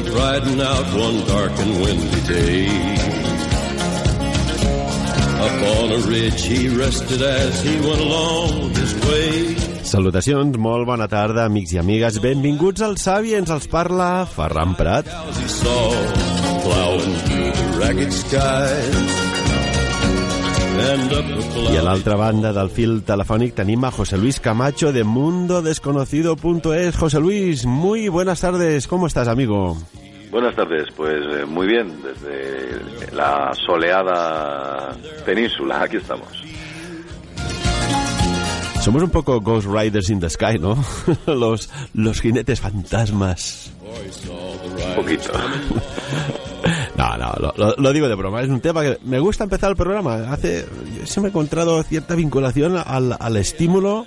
Went riding out one dark and windy day. Up on a ridge he rested as he went along his way. Salutacions, molt bona tarda, amics i amigues. Benvinguts al Savi, ens els parla Ferran Prat. As he saw plowing through the ragged skies. I a l'altra banda del fil telefònic tenim a José Luis Camacho de mundodesconocido.es. José Luis, muy buenas tardes, ¿cómo estás, amigo? Buenas tardes, pues eh, muy bien, desde la soleada península, aquí estamos. Somos un poco Ghost Riders in the Sky, ¿no? los, los jinetes fantasmas. Un poquito. No, no, lo, lo- digo de broma. Es un tema que me gusta empezar el programa. Hace, yo siempre he encontrado cierta vinculación al, al estímulo,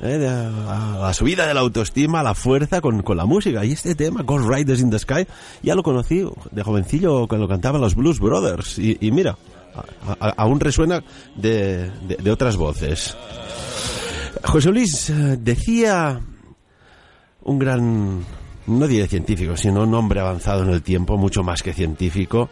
eh, de- a la subida de la autoestima, a la fuerza con, con la música. Y este tema, Ghost Riders in the Sky, ya lo conocí de jovencillo cuando cantaban los Blues Brothers. Y, y mira, aún resuena de, de- de otras voces. José Luis eh, decía un gran, no diré científico, sino un hombre avanzado en el tiempo, mucho más que científico,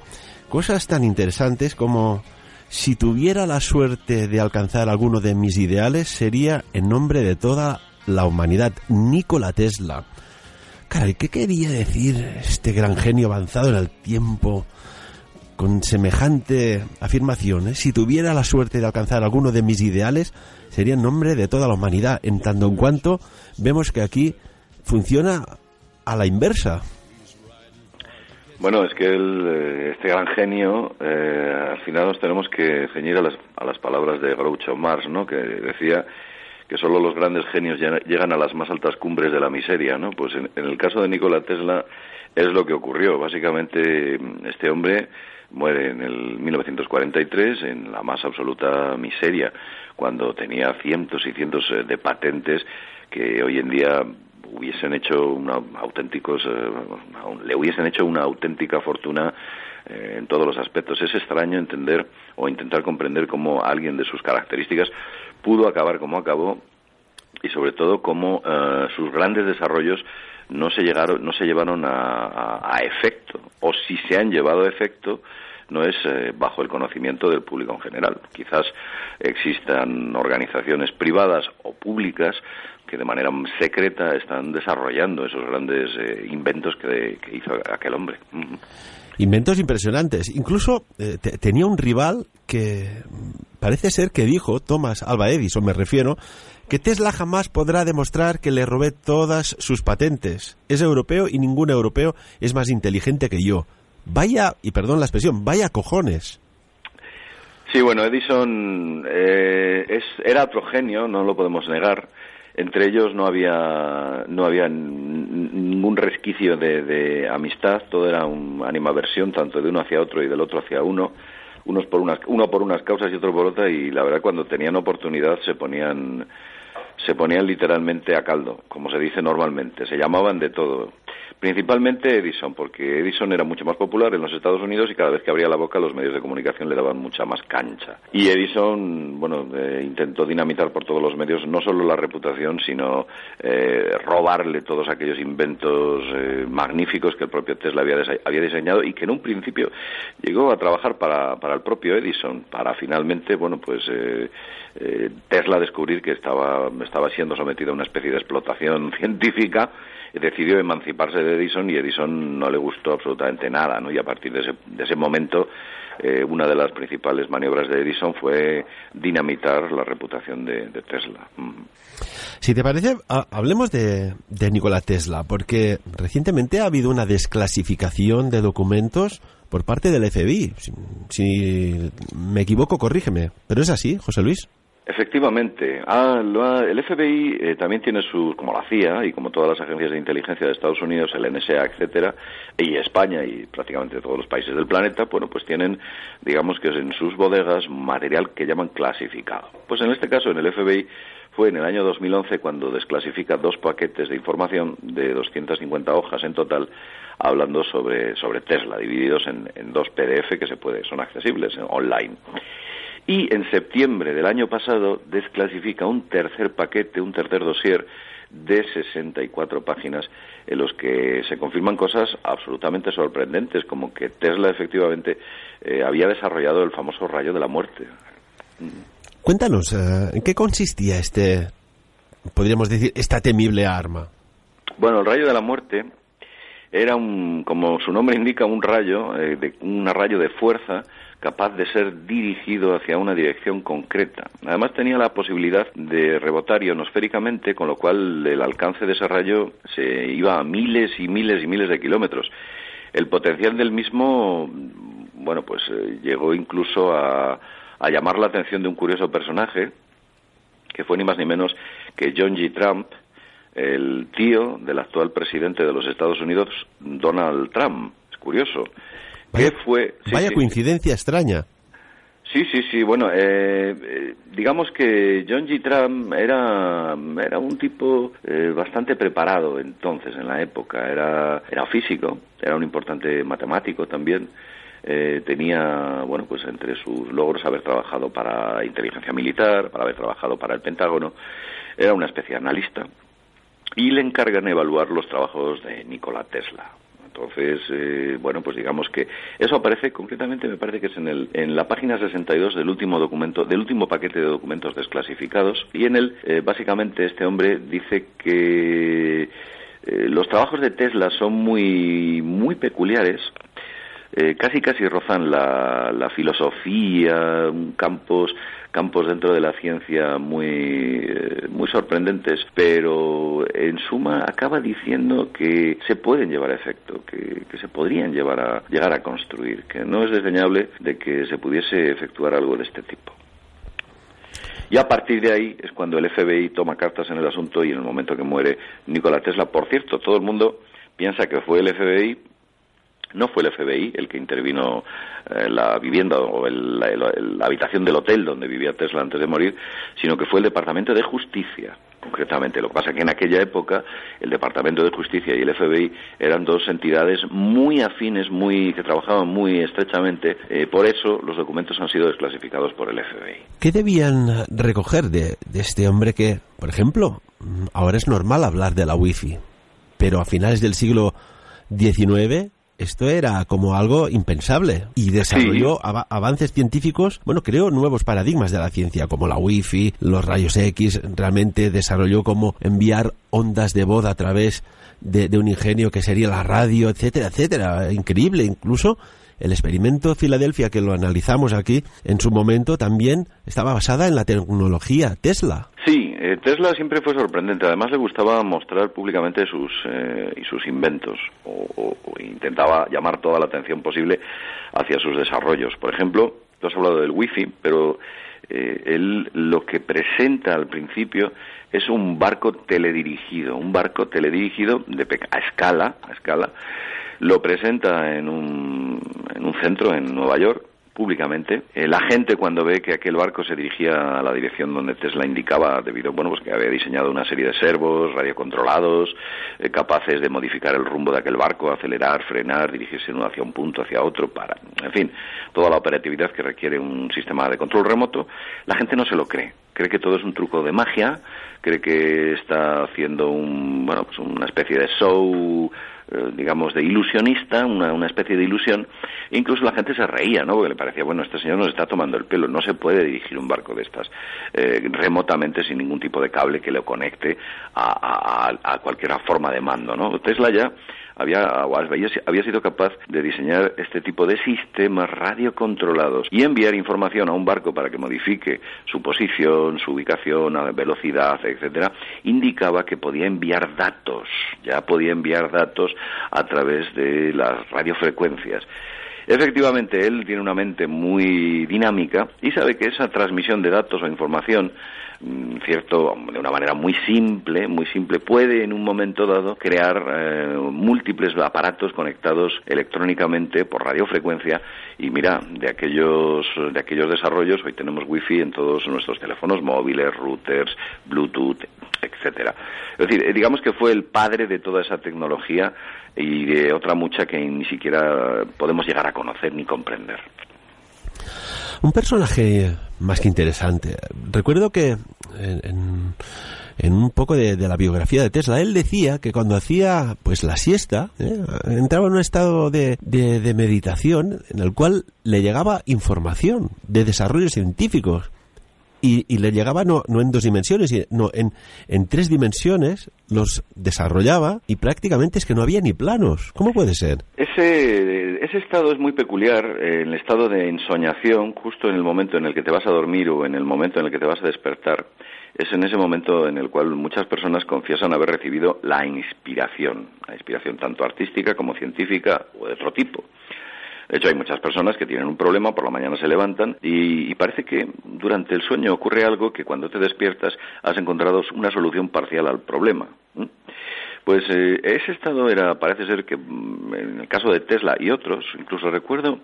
cosas tan interesantes como si tuviera la suerte de alcanzar alguno de mis ideales sería en nombre de toda la humanidad, Nikola Tesla. Caray, ¿qué quería decir este gran genio avanzado en el tiempo con semejante afirmación? eh? Si tuviera la suerte de alcanzar alguno de mis ideales, sería en nombre de toda la humanidad, en tanto en cuanto vemos que aquí funciona a la inversa. Bueno, es que el, eh, este gran genio, eh, al final nos tenemos que ceñir a las, a las palabras de Groucho Marx, ¿no? Que decía que solo los grandes genios llega- llegan a las más altas cumbres de la miseria, ¿no? Pues en, el caso de Nikola Tesla es lo que ocurrió. Básicamente, este hombre muere en el 1943 en la más absoluta miseria, cuando tenía cientos y cientos eh, de patentes que hoy en día hubiesen hecho una, auténticos eh, le hubiesen hecho una auténtica fortuna eh, en todos los aspectos. Es extraño entender o intentar comprender cómo alguien de sus características pudo acabar como acabó y sobre todo cómo eh, sus grandes desarrollos no se llegaron no se llevaron a efecto o si se han llevado a efecto no es eh, bajo el conocimiento del público en general. Quizás existan organizaciones privadas o públicas que de manera secreta están desarrollando esos grandes eh, inventos que, que hizo aquel hombre. Inventos impresionantes. Incluso eh, te- tenía un rival que parece ser que dijo, Thomas Alva Edison me refiero, que Tesla jamás podrá demostrar que le robé todas sus patentes. Es europeo y ningún europeo es más inteligente que yo. Vaya, y perdón la expresión, vaya cojones. Sí, bueno, Edison eh, es, era otro genio, no lo podemos negar. Entre ellos no había, no había ningún resquicio de, de amistad, todo era una animaversión tanto de uno hacia otro y del otro hacia uno, unos por unas, uno por unas causas y otro por otra, y la verdad cuando tenían oportunidad se ponían, se ponían literalmente a caldo, como se dice normalmente, se llamaban de todo. Principalmente Edison, porque Edison era mucho más popular en los Estados Unidos y cada vez que abría la boca los medios de comunicación le daban mucha más cancha. Y Edison, bueno, eh, intentó dinamitar por todos los medios no solo la reputación, sino eh, robarle todos aquellos inventos eh, magníficos que el propio Tesla había, había diseñado y que en un principio llegó a trabajar para, para el propio Edison, para finalmente, bueno, pues eh, eh, Tesla descubrir que estaba, estaba siendo sometido a una especie de explotación científica decidió emanciparse de Edison y Edison no le gustó absolutamente nada, ¿no? Y a partir de ese, de ese momento eh, una de las principales maniobras de Edison fue dinamitar la reputación de, Tesla. Si te parece, hablemos de, de Nikola Tesla, porque recientemente ha habido una desclasificación de documentos por parte del FBI. Si, me equivoco, corrígeme. Pero es así, José Luis. Efectivamente. Ah, el FBI eh, también tiene sus, como la CIA y como todas las agencias de inteligencia de Estados Unidos, el NSA, etcétera, y España y prácticamente todos los países del planeta, bueno, pues tienen, digamos que en sus bodegas material que llaman clasificado. Pues en este caso, en el FBI, fue en el año 2011 cuando desclasifica dos paquetes de información de 250 hojas en total hablando sobre, sobre Tesla, divididos en, en dos PDF que se puede, son accesibles online. Y en septiembre del año pasado desclasifica un tercer paquete, un tercer dossier de 64 páginas en los que se confirman cosas absolutamente sorprendentes, como que Tesla efectivamente eh, había desarrollado el famoso rayo de la muerte. Cuéntanos, eh, ¿en qué consistía este, podríamos decir, esta temible arma? Bueno, el rayo de la muerte era un, como su nombre indica, un rayo, eh, de, un rayo de fuerza capaz de ser dirigido hacia una dirección concreta. Además tenía la posibilidad de rebotar ionosféricamente, con lo cual el alcance de ese rayo se iba a miles y miles y miles de kilómetros. El potencial del mismo, bueno, pues eh, llegó incluso a, a llamar la atención de un curioso personaje, que fue ni más ni menos que John G. Trump, el tío del actual presidente de los Estados Unidos, Donald Trump. Es curioso. Vaya, fue? vaya coincidencia extraña. Sí, sí, sí. Bueno, eh, eh, digamos que John G. Trump era, era un tipo eh, bastante preparado entonces, en la época. Era, era físico, era un importante matemático también. tenía, bueno, pues entre sus logros haber trabajado para inteligencia militar, para haber trabajado para el Pentágono. Era una especie de analista y le encargan evaluar los trabajos de Nikola Tesla. Entonces, eh, bueno, pues digamos que eso aparece concretamente, me parece que es en, el, en la página 62 del último documento, del último paquete de documentos desclasificados, y en él, eh, básicamente, este hombre dice que eh, los trabajos de Tesla son muy, muy peculiares, casi casi rozan la, la filosofía, campos campos dentro de la ciencia muy, eh, muy sorprendentes, pero en suma acaba diciendo que se pueden llevar a efecto, que, se podrían llevar a, llegar a construir, que no es desdeñable de que se pudiese efectuar algo de este tipo. Y a partir de ahí es cuando el FBI toma cartas en el asunto y en el momento que muere Nikola Tesla, por cierto, todo el mundo piensa que fue el FBI no fue el FBI el que intervino en eh, la vivienda o la, habitación del hotel donde vivía Tesla antes de morir, sino que fue el Departamento de Justicia, concretamente. Lo que pasa es que en aquella época el Departamento de Justicia y el FBI eran dos entidades muy afines, muy que trabajaban muy estrechamente. Eh, por eso los documentos han sido desclasificados por el FBI. ¿Qué debían recoger de, de este hombre que, por ejemplo, ahora es normal hablar de la Wi-Fi, pero a finales del siglo XIX esto era como algo impensable. Y desarrolló avances científicos, bueno, creó nuevos paradigmas de la ciencia como la Wi-Fi, los rayos X, realmente desarrolló cómo enviar ondas de voz a través de, de un ingenio que sería la radio, etcétera, etcétera, increíble, incluso el experimento Filadelfia que lo analizamos aquí en su momento también estaba basada en la tecnología Tesla. Sí, eh, Tesla siempre fue sorprendente. Además le gustaba mostrar públicamente sus eh, y sus inventos o, intentaba llamar toda la atención posible hacia sus desarrollos. Por ejemplo, tú has hablado del Wi-Fi, pero eh, él lo que presenta al principio es un barco teledirigido, un barco teledirigido de a escala, a escala lo presenta en un, en un centro en Nueva York públicamente. Eh, la gente cuando ve que aquel barco se dirigía a la dirección donde Tesla indicaba, debido bueno, pues que había diseñado una serie de servos radiocontrolados, eh, capaces de modificar el rumbo de aquel barco, acelerar, frenar, dirigirse hacia un punto, hacia otro, para, en fin, toda la operatividad que requiere un sistema de control remoto, la gente no se lo cree. Cree que todo es un truco de magia, cree que está haciendo un, bueno, pues una especie de show digamos, de ilusionista, una, especie de ilusión. Incluso la gente se reía, ¿no? Porque le parecía, bueno, este señor nos está tomando el pelo, no se puede dirigir un barco de estas eh, remotamente sin ningún tipo de cable que lo conecte a, a, a, cualquier forma de mando, ¿no? Tesla ya había, había sido capaz de diseñar este tipo de sistemas radiocontrolados y enviar información a un barco para que modifique su posición, su ubicación, velocidad, etcétera, indicaba que podía enviar datos, ya podía enviar datos a través de las radiofrecuencias. Efectivamente, él tiene una mente muy dinámica y sabe que esa transmisión de datos o información cierto, de una manera muy simple, muy simple, puede en un momento dado crear eh, múltiples aparatos conectados electrónicamente por radiofrecuencia y mira, de aquellos, de aquellos desarrollos hoy tenemos wifi en todos nuestros teléfonos móviles, routers, bluetooth, etcétera. Es decir, eh, digamos que fue el padre de toda esa tecnología y de otra mucha que ni siquiera podemos llegar a conocer ni comprender. Un personaje más que interesante. Recuerdo que en, un poco de, la biografía de Tesla, él decía que cuando hacía pues la siesta, ¿eh? entraba en un estado de, de meditación en el cual le llegaba información de desarrollos científicos y, le llegaba no, no en dos dimensiones, sino en, en tres dimensiones, los desarrollaba y prácticamente es que no había ni planos. ¿Cómo puede ser? Ese, ese estado es muy peculiar, el estado de ensoñación, justo en el momento en el que te vas a dormir o en el momento en el que te vas a despertar. Es en ese momento en el cual muchas personas confiesan haber recibido la inspiración, la inspiración tanto artística como científica o de otro tipo. De hecho, hay muchas personas que tienen un problema, por la mañana se levantan y, parece que durante el sueño ocurre algo que cuando te despiertas has encontrado una solución parcial al problema. Pues eh, ese estado era, parece ser que mm, en el caso de Tesla y otros, incluso recuerdo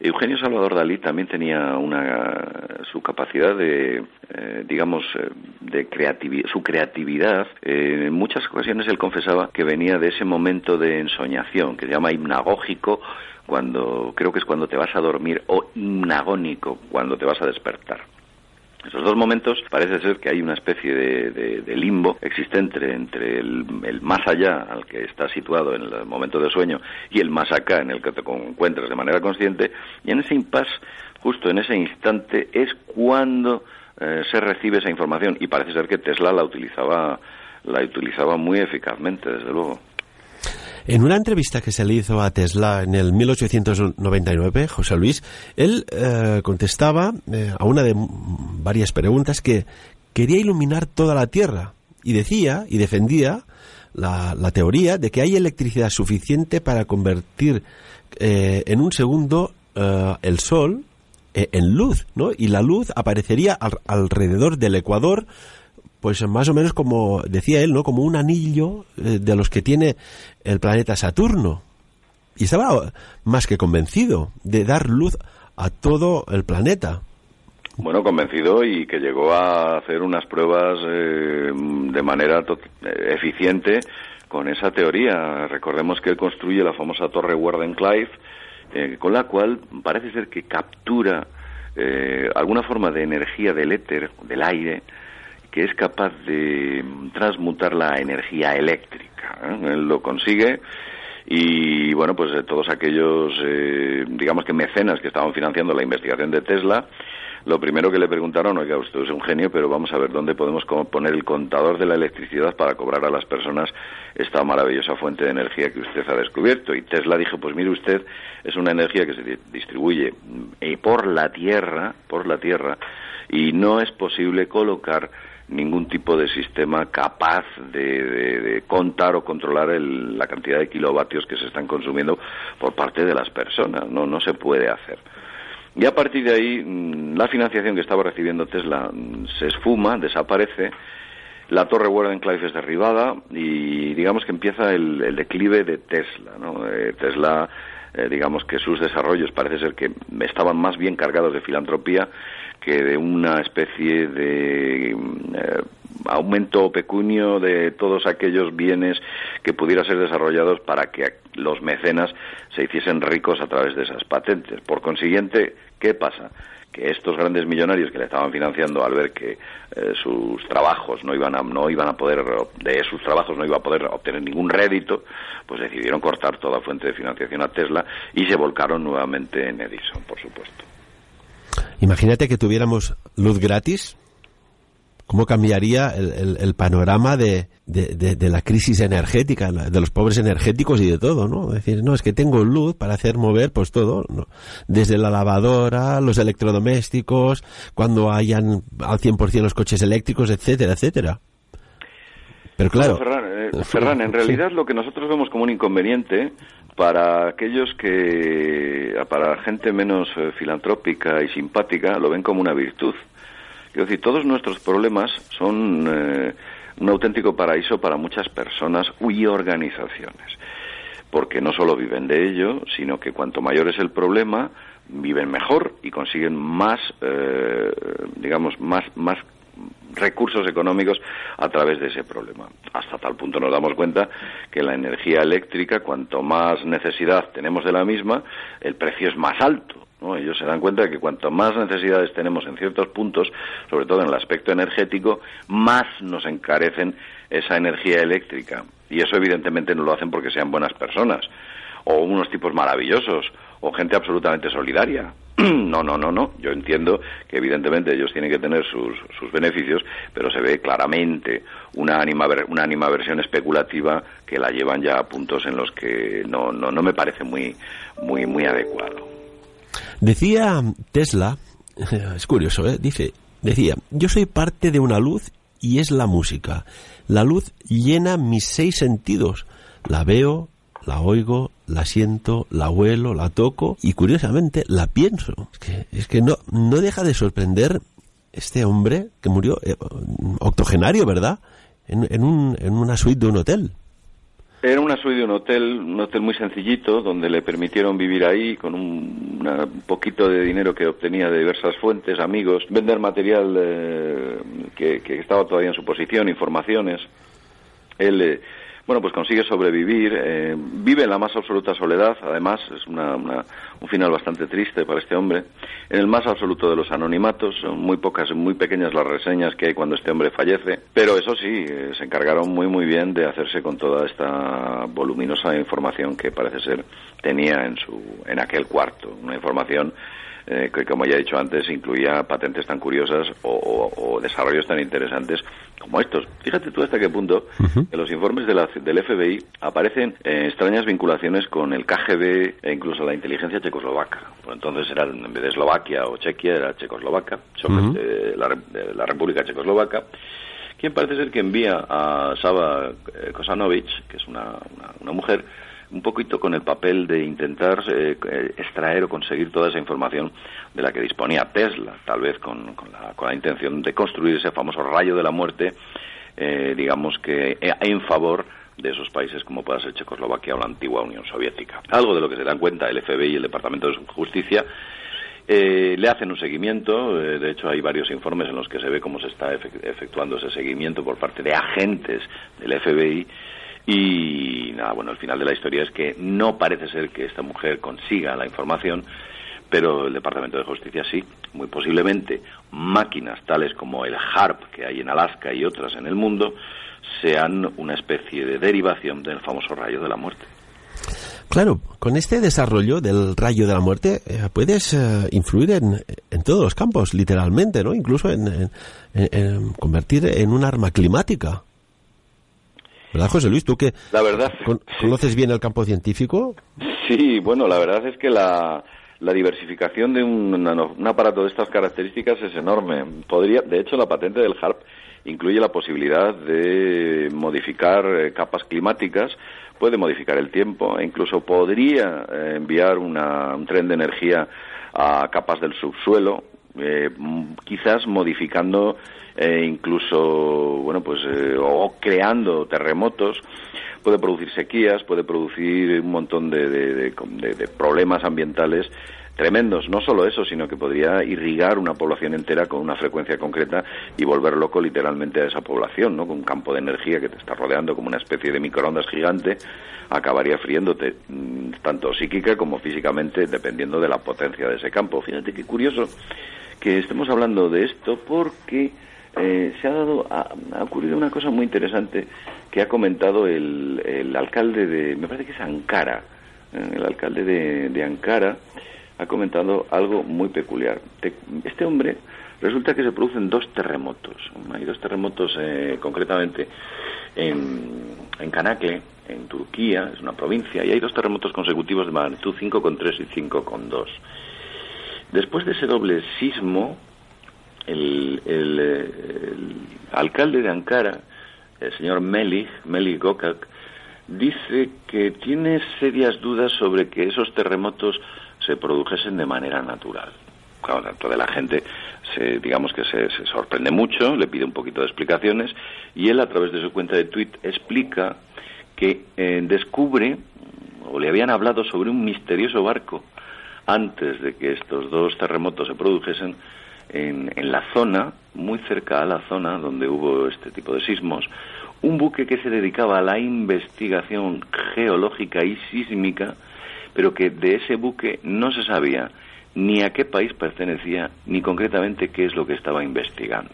Eugenio Salvador Dalí también tenía una su capacidad de eh, digamos eh, de creatividad su creatividad en muchas ocasiones él confesaba que venía de ese momento de ensoñación que se llama hipnagógico cuando creo que es cuando te vas a dormir o inagónico cuando te vas a despertar. Esos dos momentos parece ser que hay una especie de, limbo existente entre el, más allá al que estás situado en el momento de sueño y el más acá en el que te encuentras de manera consciente y en ese impasse, justo en ese instante, es cuando eh, se recibe esa información y parece ser que Tesla la utilizaba la utilizaba muy eficazmente, desde luego. En una entrevista que se le hizo a Tesla en el 1899, José Luis, él eh, contestaba eh, a una de varias preguntas que quería iluminar toda la Tierra y decía y defendía la, teoría de que hay electricidad suficiente para convertir eh, en un segundo el Sol en luz, ¿no? Y la luz aparecería alrededor del Ecuador pues más o menos como decía él, ¿no? Como un anillo eh, de los que tiene el planeta Saturno. Y estaba más que convencido de dar luz a todo el planeta. Bueno, convencido y que llegó a hacer unas pruebas eh, de manera eh, eficiente con esa teoría. Recordemos que él construye la famosa torre Wardenclyffe, eh, con la cual parece ser que captura alguna forma de energía del éter, del aire, que es capaz de transmutar la energía eléctrica. ¿eh? Él lo consigue y bueno, pues eh, todos aquellos, eh, digamos que mecenas que estaban financiando la investigación de Tesla, lo primero que le preguntaron, oiga, usted es un genio, pero vamos a ver dónde podemos poner el contador de la electricidad para cobrar a las personas esta maravillosa fuente de energía que usted ha descubierto. Y Tesla dijo, pues mire usted, es una energía que se distribuye por la Tierra, por la Tierra, y no es posible colocar ningún tipo de sistema capaz de, contar o controlar la cantidad de kilovatios que se están consumiendo por parte de las personas. No, no se puede hacer. Y a partir de ahí, mm, la financiación que estaba recibiendo Tesla mm, se esfuma, desaparece, la torre Wardenclyffe es derribada y digamos que empieza el, declive de Tesla. ¿no? Eh, Tesla, eh, digamos que sus desarrollos parece ser que estaban más bien cargados de filantropía que de una especie de eh, aumento pecunio de todos aquellos bienes que pudiera ser desarrollados para que los mecenas se hiciesen ricos a través de esas patentes. Por consiguiente, ¿qué pasa? que estos grandes millonarios que le estaban financiando al ver que eh, sus trabajos no iban a no iban a poder de sus trabajos no iba a poder obtener ningún rédito pues decidieron cortar toda fuente de financiación a Tesla y se volcaron nuevamente en Edison por supuesto Imagínate que tuviéramos luz gratis cómo cambiaría el, panorama de, de, la crisis energética, de los pobres energéticos y de todo, ¿no? Es decir, no, es que tengo luz para hacer mover pues todo, ¿no? desde la lavadora, los electrodomésticos, cuando hayan al 100% los coches eléctricos, etcétera, etcétera. Pero claro. Ferran, eh, en realidad lo que nosotros vemos como un inconveniente para aquellos que, para gente menos eh, filantrópica y simpática, lo ven como una virtud. Quiero decir, todos nuestros problemas son eh, un auténtico paraíso para muchas personas y organizaciones. Porque no solo viven de ello, sino que cuanto mayor es el problema, viven mejor y consiguen más, digamos, más, más recursos económicos a través de ese problema. Hasta tal punto nos damos cuenta que la energía eléctrica, cuanto más necesidad tenemos de la misma, el precio es más alto. ¿no? Ellos se dan cuenta de que cuanto más necesidades tenemos en ciertos puntos, sobre todo en el aspecto energético, más nos encarecen esa energía eléctrica. Y eso evidentemente no lo hacen porque sean buenas personas, o unos tipos maravillosos, o gente absolutamente solidaria. No, no, no, no. Yo entiendo que evidentemente ellos tienen que tener sus, sus beneficios, pero se ve claramente una anima, una animaversión especulativa que la llevan ya a puntos en los que no, no, no me parece muy, muy, muy adecuado. Decía Tesla, es curioso, ¿eh? dice, decía, yo soy parte de una luz y es la música. La luz llena mis seis sentidos. La veo, la oigo, la siento, la huelo, la toco y curiosamente la pienso. Es que, es que no, no deja de sorprender este hombre que murió eh, octogenario, ¿verdad? En, en, un, en una suite de un hotel. Era una suite de un hotel, un hotel muy sencillito, donde le permitieron vivir ahí con un, poquito de dinero que obtenía de diversas fuentes, amigos, vender material eh, que, que, estaba todavía en su posición, informaciones. Él eh, bueno, pues consigue sobrevivir, eh, vive en la más absoluta soledad, además es una, un final bastante triste para este hombre, en el más absoluto de los anonimatos, son muy pocas, muy pequeñas las reseñas que hay cuando este hombre fallece, pero eso sí, eh, se encargaron muy muy bien de hacerse con toda esta voluminosa información que parece ser tenía en su en aquel cuarto, una información eh, que como ya he dicho antes incluía patentes tan curiosas o, desarrollos tan interesantes como estos. Fíjate tú hasta qué punto en los informes de la, del FBI aparecen eh, extrañas vinculaciones con el KGB e incluso la inteligencia checoslovaca. Pues entonces era en vez de Eslovaquia o Chequia era Checoslovaca, la, República Checoslovaca quien parece ser que envía a Saba eh, Kosanovic, que es una, una mujer, un poquito con el papel de intentar eh, eh, extraer o conseguir toda esa información de la que disponía Tesla, tal vez con, la, con la, intención de construir ese famoso rayo de la muerte, eh, digamos que en favor de esos países como pueda ser Checoslovaquia o la antigua Unión Soviética. Algo de lo que se dan cuenta el FBI y el Departamento de Justicia le hacen un seguimiento, de hecho hay varios informes en los que se ve cómo se está efectuando ese seguimiento por parte de agentes del FBI y nada, bueno, el final de la historia es que no parece ser que esta mujer consiga la información, pero el Departamento de Justicia sí, muy posiblemente máquinas tales como el HARP que hay en Alaska y otras en el mundo sean una especie de derivación del famoso rayo de la muerte. Claro, con este desarrollo del rayo de la muerte eh, puedes eh, influir en, en, todos los campos, literalmente, ¿no? Incluso en, en convertir en un arma climática. ¿Verdad, José Luis? ¿Tú que la verdad, conoces bien el campo científico? Sí, bueno, la verdad es que la, la diversificación de un, un, aparato de estas características es enorme. Podría, de hecho, la patente del HARP incluye la posibilidad de modificar eh, capas climáticas, puede modificar el tiempo e incluso podría eh, enviar una, un tren de energía a capas del subsuelo, eh, quizás modificando eh, incluso, bueno, pues, eh, o creando terremotos, puede producir sequías, puede producir un montón de, de, problemas ambientales tremendos. No solo eso, sino que podría irrigar una población entera con una frecuencia concreta y volver loco literalmente a esa población, ¿no? Con un campo de energía que te está rodeando como una especie de microondas gigante, acabaría friéndote, mm, tanto psíquica como físicamente, dependiendo de la potencia de ese campo. Fíjate qué curioso que estemos hablando de esto porque eh, se ha dado, ha, ocurrido una cosa muy interesante que ha comentado el, el alcalde de, me parece que es Ankara, eh, el alcalde de, de, Ankara ha comentado algo muy peculiar. este hombre Resulta que se producen dos terremotos. Hay dos terremotos eh, concretamente en, en Canakle, en Turquía, es una provincia, y hay dos terremotos consecutivos de magnitud 5,3 y 5,2. Después de ese doble sismo, el, el, el, alcalde de Ankara, el señor Melik, Melik Gokak, dice que tiene serias dudas sobre que esos terremotos se produjesen de manera natural. Claro, tanto de la gente, se, digamos que se, se, sorprende mucho, le pide un poquito de explicaciones y él a través de su cuenta de tweet explica que eh, descubre o le habían hablado sobre un misterioso barco antes de que estos dos terremotos se produjesen en, en la zona, muy cerca a la zona donde hubo este tipo de sismos, un buque que se dedicaba a la investigación geológica y sísmica, pero que de ese buque no se sabía ni a qué país pertenecía, ni concretamente qué es lo que estaba investigando.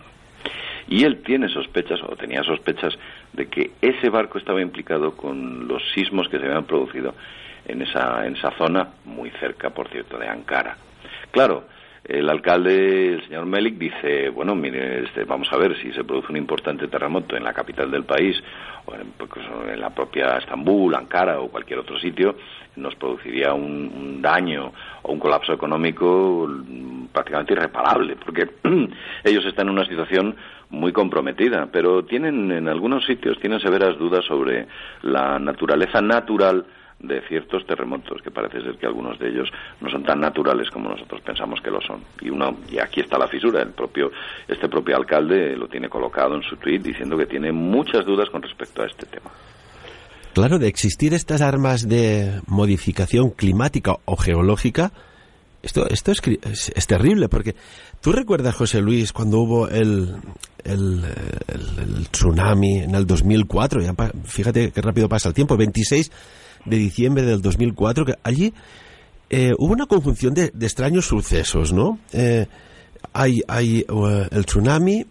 Y él tiene sospechas, o tenía sospechas, de que ese barco estaba implicado con los sismos que se habían producido en esa, en esa zona, muy cerca, por cierto, de Ankara. Claro, el alcalde, el señor Melik, dice, bueno, mire, este, vamos a ver si se produce un importante terremoto en la capital del país, o en, pues, en la propia Estambul, Ankara o cualquier otro sitio, nos produciría un, un daño o un colapso económico prácticamente irreparable, porque ellos están en una situación muy comprometida, pero tienen en algunos sitios tienen severas dudas sobre la naturaleza natural de ciertos terremotos, que parece ser que algunos de ellos no son tan naturales como nosotros pensamos que lo son. Y uno, y aquí está la fisura, el propio, este propio alcalde lo tiene colocado en su tweet diciendo que tiene muchas dudas con respecto a este tema. Claro, de existir estas armas de modificación climática o geológica, esto, esto es, es, es, terrible, porque tú recuerdas, José Luis, cuando hubo el, el, el, el tsunami en el 2004, ya, fíjate qué rápido pasa el tiempo, 26 de diciembre del 2004, que allí eh, hubo una conjunción de, de, extraños sucesos, ¿no? Eh, hay hay uh, el tsunami,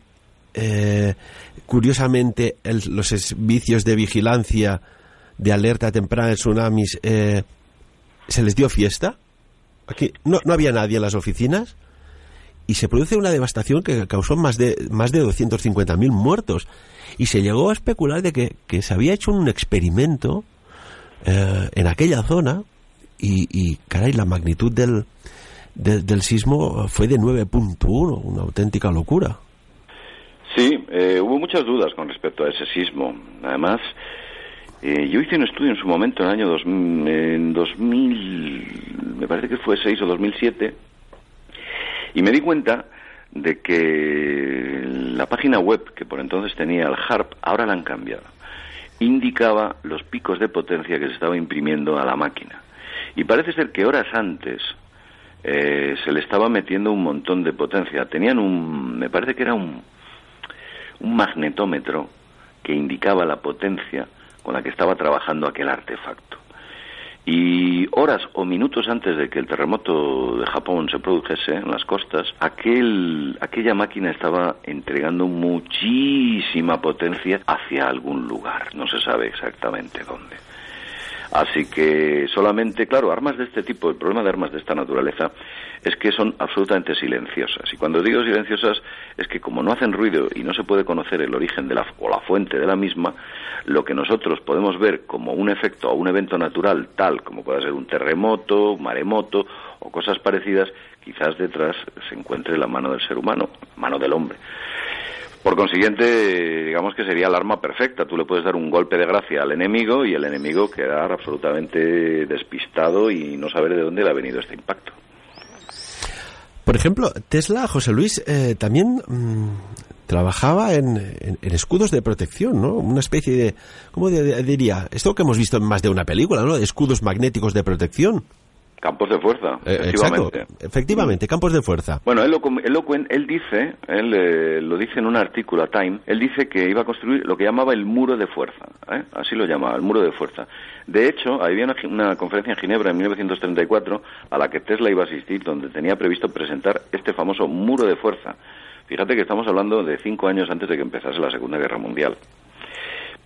curiosamente el, los servicios de vigilancia de alerta temprana de tsunamis se les dio fiesta. Aquí no, no había nadie en las oficinas y se produce una devastación que causó más de más de 250.000 muertos y se llegó a especular de que, que se había hecho un experimento eh, en aquella zona y, y, caray, la magnitud del, del, sismo fue de 9.1, una auténtica locura. Sí, eh, hubo muchas dudas con respecto a ese sismo. Además, eh, yo hice un estudio en su momento, en el año dos, en 2000, me parece que fue 6 o 2007, y me di cuenta de que la página web que por entonces tenía el HARP, ahora la han cambiado indicaba los picos de potencia que se estaba imprimiendo a la máquina. Y parece ser que horas antes eh, se le estaba metiendo un montón de potencia. Tenían un, me parece que era un, un magnetómetro que indicaba la potencia con la que estaba trabajando aquel artefacto. Y horas o minutos antes de que el terremoto de Japón se produjese en las costas, aquel, aquella máquina estaba entregando muchísima potencia hacia algún lugar. No se sabe exactamente dónde. Así que solamente, claro, armas de este tipo, el problema de armas de esta naturaleza es que son absolutamente silenciosas. Y cuando digo silenciosas es que como no hacen ruido y no se puede conocer el origen de la, o la fuente de la misma, lo que nosotros podemos ver como un efecto o un evento natural tal como puede ser un terremoto, un maremoto o cosas parecidas, quizás detrás se encuentre la mano del ser humano, mano del hombre. Por consiguiente, digamos que sería el arma perfecta. Tú le puedes dar un golpe de gracia al enemigo y el enemigo quedar absolutamente despistado y no saber de dónde le ha venido este impacto. Por ejemplo, Tesla, José Luis, eh, también mmm, trabajaba en, escudos de protección, ¿no? Una especie de, ¿cómo diría? Esto que hemos visto en más de una película, ¿no? Escudos magnéticos de protección. Campos de fuerza, eh, efectivamente. Exacto, efectivamente, campos de fuerza. Bueno, él lo, él lo, él dice, él eh, lo dice en un artículo a Time, él dice que iba a construir lo que llamaba el muro de fuerza, ¿eh? así lo llamaba, el muro de fuerza. De hecho, había una, una, conferencia en Ginebra en 1934 a la que Tesla iba a asistir, donde tenía previsto presentar este famoso muro de fuerza. Fíjate que estamos hablando de cinco años antes de que empezase la Segunda Guerra Mundial.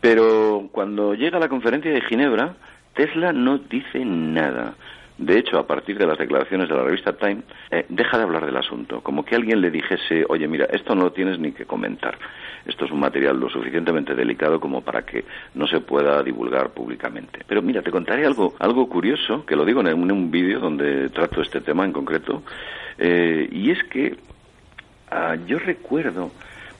Pero cuando llega a la conferencia de Ginebra, Tesla no dice nada de hecho, a partir de las declaraciones de la revista Time, eh, deja de hablar del asunto, como que alguien le dijese, oye, mira, esto no lo tienes ni que comentar, esto es un material lo suficientemente delicado como para que no se pueda divulgar públicamente. Pero mira, te contaré algo, algo curioso, que lo digo en un, vídeo donde trato este tema en concreto, eh, y es que ah, yo recuerdo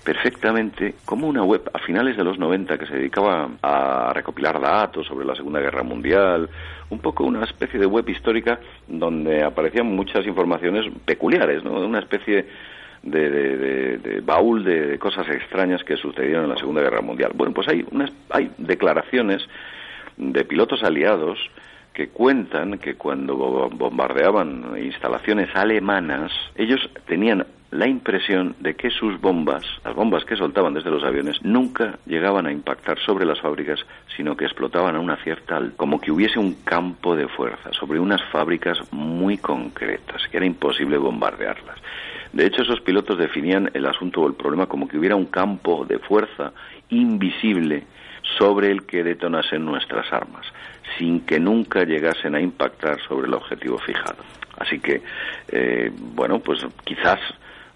perfectamente como una web a finales de los 90 que se dedicaba a recopilar datos sobre la Segunda Guerra Mundial, un poco una especie de web histórica donde aparecían muchas informaciones peculiares, ¿no? Una especie de, baúl de, cosas extrañas que sucedieron en la Segunda Guerra Mundial. Bueno, pues hay, unas, hay declaraciones de pilotos aliados que cuentan que cuando bombardeaban instalaciones alemanas, ellos tenían la impresión de que sus bombas, las bombas que soltaban desde los aviones, nunca llegaban a impactar sobre las fábricas, sino que explotaban a una cierta, como que hubiese un campo de fuerza sobre unas fábricas muy concretas, que era imposible bombardearlas. De hecho, esos pilotos definían el asunto o el problema como que hubiera un campo de fuerza invisible sobre el que detonasen nuestras armas, sin que nunca llegasen a impactar sobre el objetivo fijado. Así que, eh, bueno, pues quizás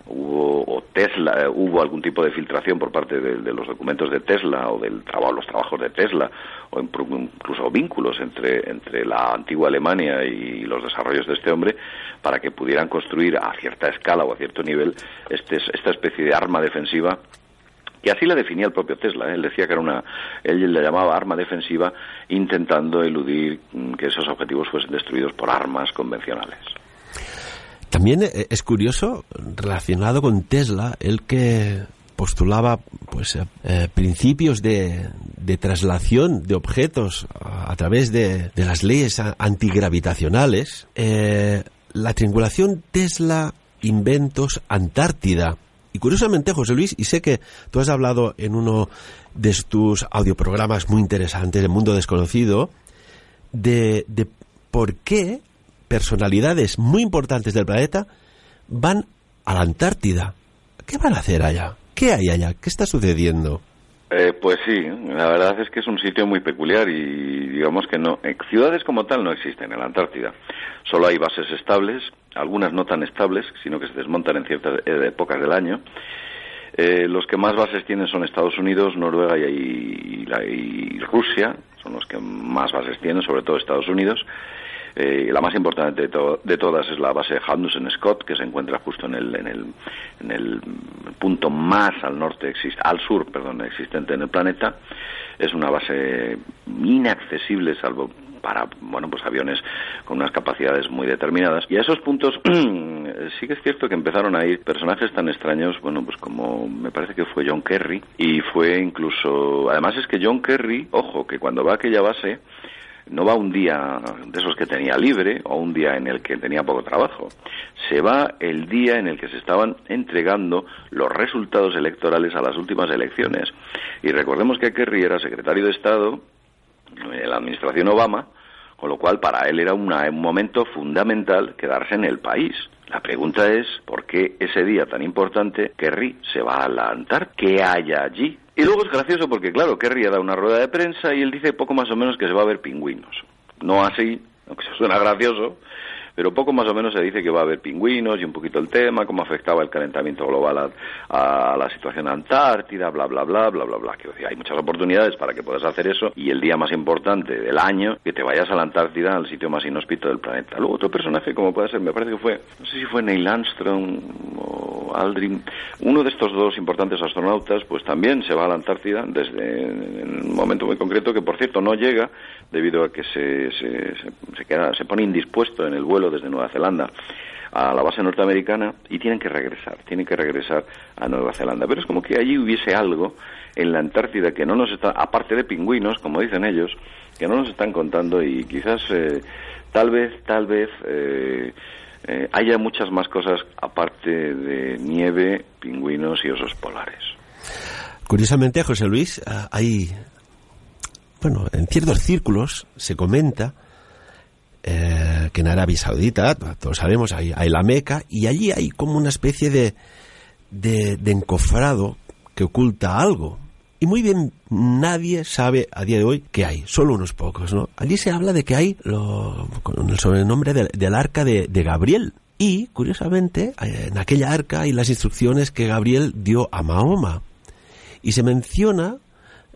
hubo o Tesla hubo algún tipo de filtración por parte de, los documentos de Tesla o del trabajo los trabajos de Tesla o incluso vínculos entre entre la antigua Alemania y los desarrollos de este hombre para que pudieran construir a cierta escala o a cierto nivel este, esta especie de arma defensiva que así la definía el propio Tesla. ¿eh? Él decía que era una, él le llamaba arma defensiva, intentando eludir mm, que esos objetivos fuesen destruidos por armas convencionales. También eh, es curioso, relacionado con Tesla, el que postulaba pues eh, principios de, de, traslación de objetos a, través de, las leyes antigravitacionales, la triangulación Tesla Inventos Antártida. Y curiosamente, José Luis, y sé que tú has hablado en uno de tus audioprogramas muy interesantes, El Mundo Desconocido, de, por qué personalidades muy importantes del planeta van a la Antártida. ¿Qué van a hacer allá? ¿Qué hay allá? ¿Qué está sucediendo? Eh, pues sí, la verdad es que es un sitio muy peculiar y digamos que no, ciudades como tal no existen en la Antártida. Solo hay bases estables, algunas no tan estables, sino que se desmontan en ciertas eh, épocas del año. Eh, los que más bases tienen son Estados Unidos, Noruega y, y Rusia, son los que más bases tienen, sobre todo Estados Unidos. Eh, la más importante de, todas es la base Hanusen Scott, que se encuentra justo en el, en el, en el punto más al norte, al sur, perdón, existente en el planeta. Es una base inaccesible, salvo para bueno pues aviones con unas capacidades muy determinadas y a esos puntos sí que es cierto que empezaron a ir personajes tan extraños bueno pues como me parece que fue John Kerry y fue incluso además es que John Kerry ojo que cuando va a aquella base no va un día de esos que tenía libre o un día en el que tenía poco trabajo. Se va el día en el que se estaban entregando los resultados electorales a las últimas elecciones. Y recordemos que Kerry era secretario de Estado en la administración Obama, con lo cual para él era un momento fundamental quedarse en el país. La pregunta es, ¿por qué ese día tan importante Kerry se va a la Antártida? ¿Qué hay allí? Y luego es gracioso porque, claro, Kerry dado una rueda de prensa y él dice poco más o menos que se va a ver pingüinos. No así, aunque suena gracioso, pero poco más o menos se dice que va a haber pingüinos y un poquito el tema, cómo afectaba el calentamiento global a, la situación antártida, bla, bla, bla, bla, bla, bla. Que hay muchas oportunidades para que puedas hacer eso y el día más importante del año, que te vayas a la Antártida, al sitio más inhóspito del planeta. Luego otro personaje, como puede ser, me parece que fue, no sé si fue Neil Armstrong o Aldrin, uno de estos dos importantes astronautas, pues también se va a la Antártida desde en un momento muy concreto que, por cierto, no llega debido a que se, se, queda, se pone indispuesto en el desde Nueva Zelanda a la base norteamericana y tienen que regresar, tienen que regresar a Nueva Zelanda. Pero es como que allí hubiese algo en la Antártida que no nos está, aparte de pingüinos, como dicen ellos, que no nos están contando y quizás eh, tal vez, tal vez eh, eh, haya muchas más cosas aparte de nieve, pingüinos y osos polares. Curiosamente, José Luis, hay, bueno, en ciertos círculos se comenta eh, que en Arabia Saudita, todos sabemos, hay, hay, la Meca, y allí hay como una especie de, de, encofrado que oculta algo. Y muy bien, nadie sabe a día de hoy qué hay, solo unos pocos, ¿no? Allí se habla de que hay lo, con el sobrenombre del, arca de, de Gabriel, y, curiosamente, en aquella arca hay las instrucciones que Gabriel dio a Mahoma. Y se menciona,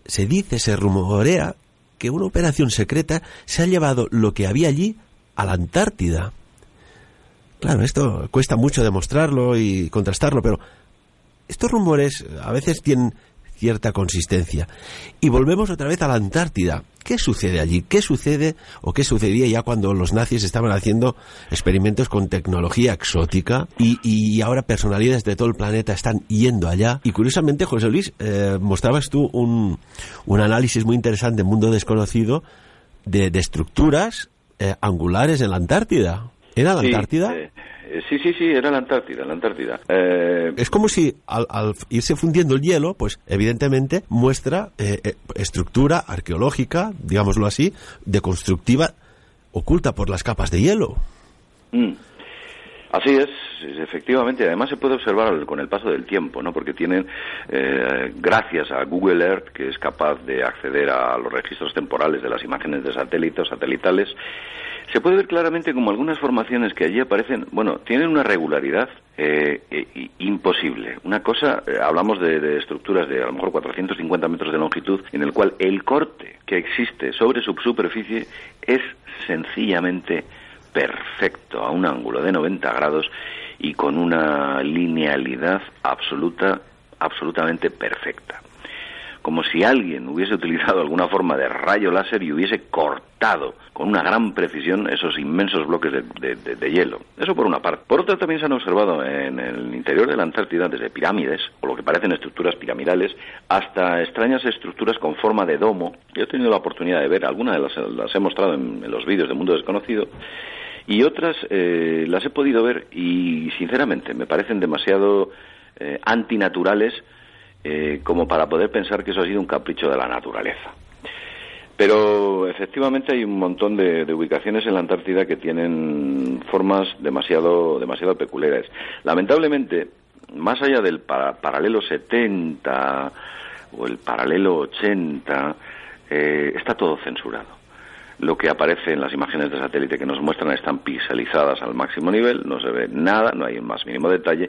se dice, se rumorea que una operación secreta se ha llevado lo que había allí a la Antártida. Claro, esto cuesta mucho demostrarlo y contrastarlo, pero estos rumores a veces tienen cierta consistencia. Y volvemos otra vez a la Antártida. ¿Qué sucede allí? ¿Qué sucede o qué sucedía ya cuando los nazis estaban haciendo experimentos con tecnología exótica y, ahora personalidades de todo el planeta están yendo allá? Y curiosamente, José Luis, eh, mostrabas tú un, un, análisis muy interesante en Mundo Desconocido de, de estructuras eh, angulares en la Antártida. ¿Era la Antártida? Eh, eh, sí, sí, sí, era la Antártida, la Antártida. Eh, es como si al, irse fundiendo el hielo, pues evidentemente muestra eh, estructura arqueológica, digámoslo así, deconstructiva, oculta por las capas de hielo. Mm. Así es, efectivamente. Además se puede observar con el paso del tiempo, ¿no? Porque tienen, gracias a Google Earth, que es capaz de acceder a los registros temporales de las imágenes de satélites, satelitales, se puede ver claramente como algunas formaciones que allí aparecen, bueno, tienen una regularidad eh, eh, imposible. Una cosa, eh, hablamos de, estructuras de a lo mejor 450 metros de longitud, en el cual el corte que existe sobre su superficie es sencillamente perfecto, a un ángulo de 90 grados y con una linealidad absoluta, absolutamente perfecta como si alguien hubiese utilizado alguna forma de rayo láser y hubiese cortado con una gran precisión esos inmensos bloques de, hielo. Eso por una parte. Por otra, también se han observado en el interior de la Antártida desde pirámides, o lo que parecen estructuras piramidales, hasta extrañas estructuras con forma de domo. Yo he tenido la oportunidad de ver, algunas de las, las he mostrado en, los vídeos de Mundo Desconocido, y otras eh, las he podido ver y, sinceramente, me parecen demasiado eh, antinaturales eh, como para poder pensar que eso ha sido un capricho de la naturaleza. Pero efectivamente hay un montón de, ubicaciones en la Antártida que tienen formas demasiado, demasiado peculiares. Lamentablemente, más allá del paralelo 70 o el paralelo 80, eh, está todo censurado. Lo que aparece en las imágenes de satélite que nos muestran están pixelizadas al máximo nivel, no se ve nada, no hay un más mínimo detalle,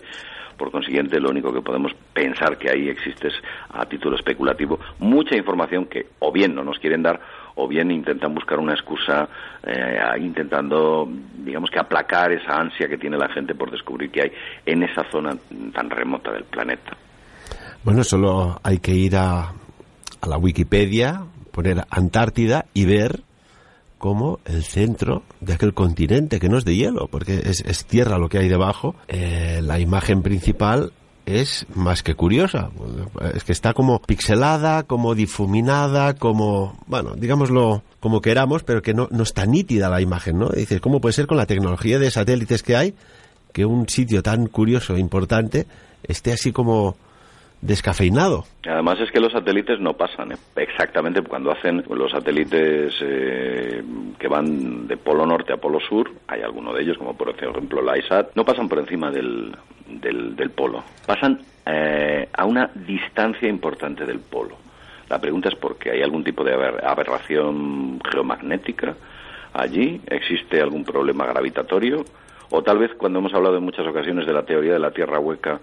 por consiguiente, lo único que podemos pensar que ahí existe es, a título especulativo, mucha información que o bien no nos quieren dar o bien intentan buscar una excusa eh, intentando, digamos que aplacar esa ansia que tiene la gente por descubrir que hay en esa zona tan remota del planeta. Bueno, solo hay que ir a, a la Wikipedia, poner Antártida y ver como el centro de aquel continente que no es de hielo, porque es, tierra lo que hay debajo. Eh, la imagen principal es más que curiosa. Es que está como pixelada, como difuminada, como, bueno, digámoslo como queramos, pero que no, no está nítida la imagen, ¿no? Dices, ¿cómo puede ser con la tecnología de satélites que hay que un sitio tan curioso e importante esté así como descafeinado. Además es que los satélites no pasan ¿eh? exactamente cuando hacen los satélites eh, que van de polo norte a polo sur, hay alguno de ellos como por ejemplo la ISAT, no pasan por encima del, del, polo, pasan eh, a una distancia importante del polo. La pregunta es por qué hay algún tipo de aberración geomagnética allí, existe algún problema gravitatorio o tal vez cuando hemos hablado en muchas ocasiones de la teoría de la Tierra hueca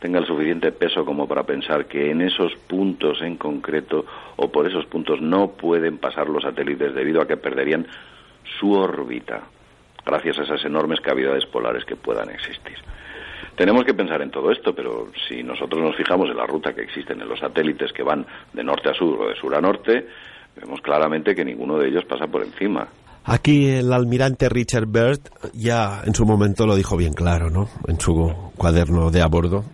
tenga el suficiente peso como para pensar que en esos puntos en concreto o por esos puntos no pueden pasar los satélites debido a que perderían su órbita gracias a esas enormes cavidades polares que puedan existir. Tenemos que pensar en todo esto, pero si nosotros nos fijamos en la ruta que existen en los satélites que van de norte a sur o de sur a norte, vemos claramente que ninguno de ellos pasa por encima. Aquí el almirante Richard Byrd ya en su momento lo dijo bien claro, ¿no? En su cuaderno de a bordo,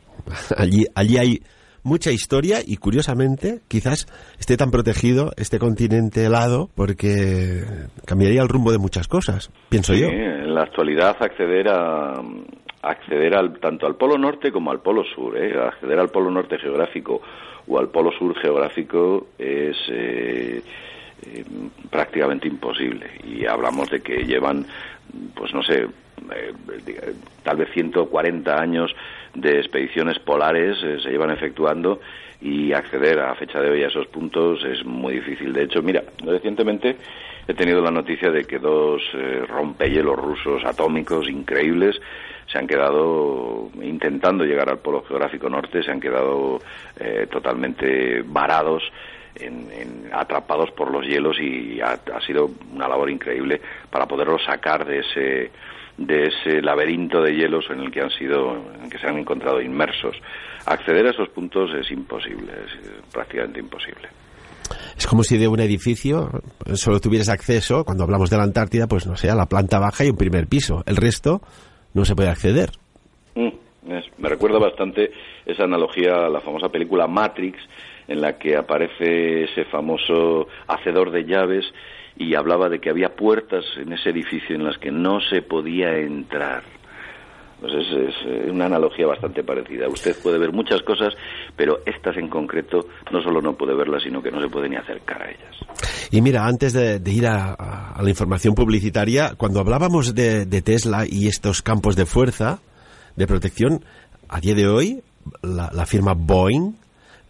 allí, allí hay mucha historia y curiosamente quizás esté tan protegido este continente helado porque cambiaría el rumbo de muchas cosas, pienso yo. En la actualidad acceder a acceder al, tanto al polo norte como al polo sur, ¿eh? acceder al polo norte geográfico o al polo sur geográfico es eh, eh, prácticamente imposible y hablamos de que llevan pues no sé eh, tal vez 140 años de expediciones polares eh, se llevan efectuando y acceder a fecha de hoy a esos puntos es muy difícil. De hecho, mira, recientemente he tenido la noticia de que dos eh, rompehielos rusos atómicos increíbles se han quedado intentando llegar al polo geográfico norte, se han quedado eh, totalmente varados. En, atrapados por los hielos y ha, sido una labor increíble para poderlos sacar de ese de ese laberinto de hielos en el que han sido en que se han encontrado inmersos acceder a esos puntos es imposible es prácticamente imposible es como si de un edificio solo tuvieras acceso, cuando hablamos de la Antártida, pues no sé, a la planta baja y un primer piso. El resto no se puede acceder. Mm, me recuerda bastante esa analogía a la famosa película Matrix, en la que aparece ese famoso hacedor de llaves y hablaba de que había puertas en ese edificio en las que no se podía entrar. Pues es, es, una analogía bastante parecida. Usted puede ver muchas cosas, pero estas en concreto no solo no puede verlas, sino que no se puede ni acercar a ellas. Y mira, antes de, ir a, la información publicitaria, cuando hablábamos de, Tesla y estos campos de fuerza, de protección, a día de hoy la, firma Boeing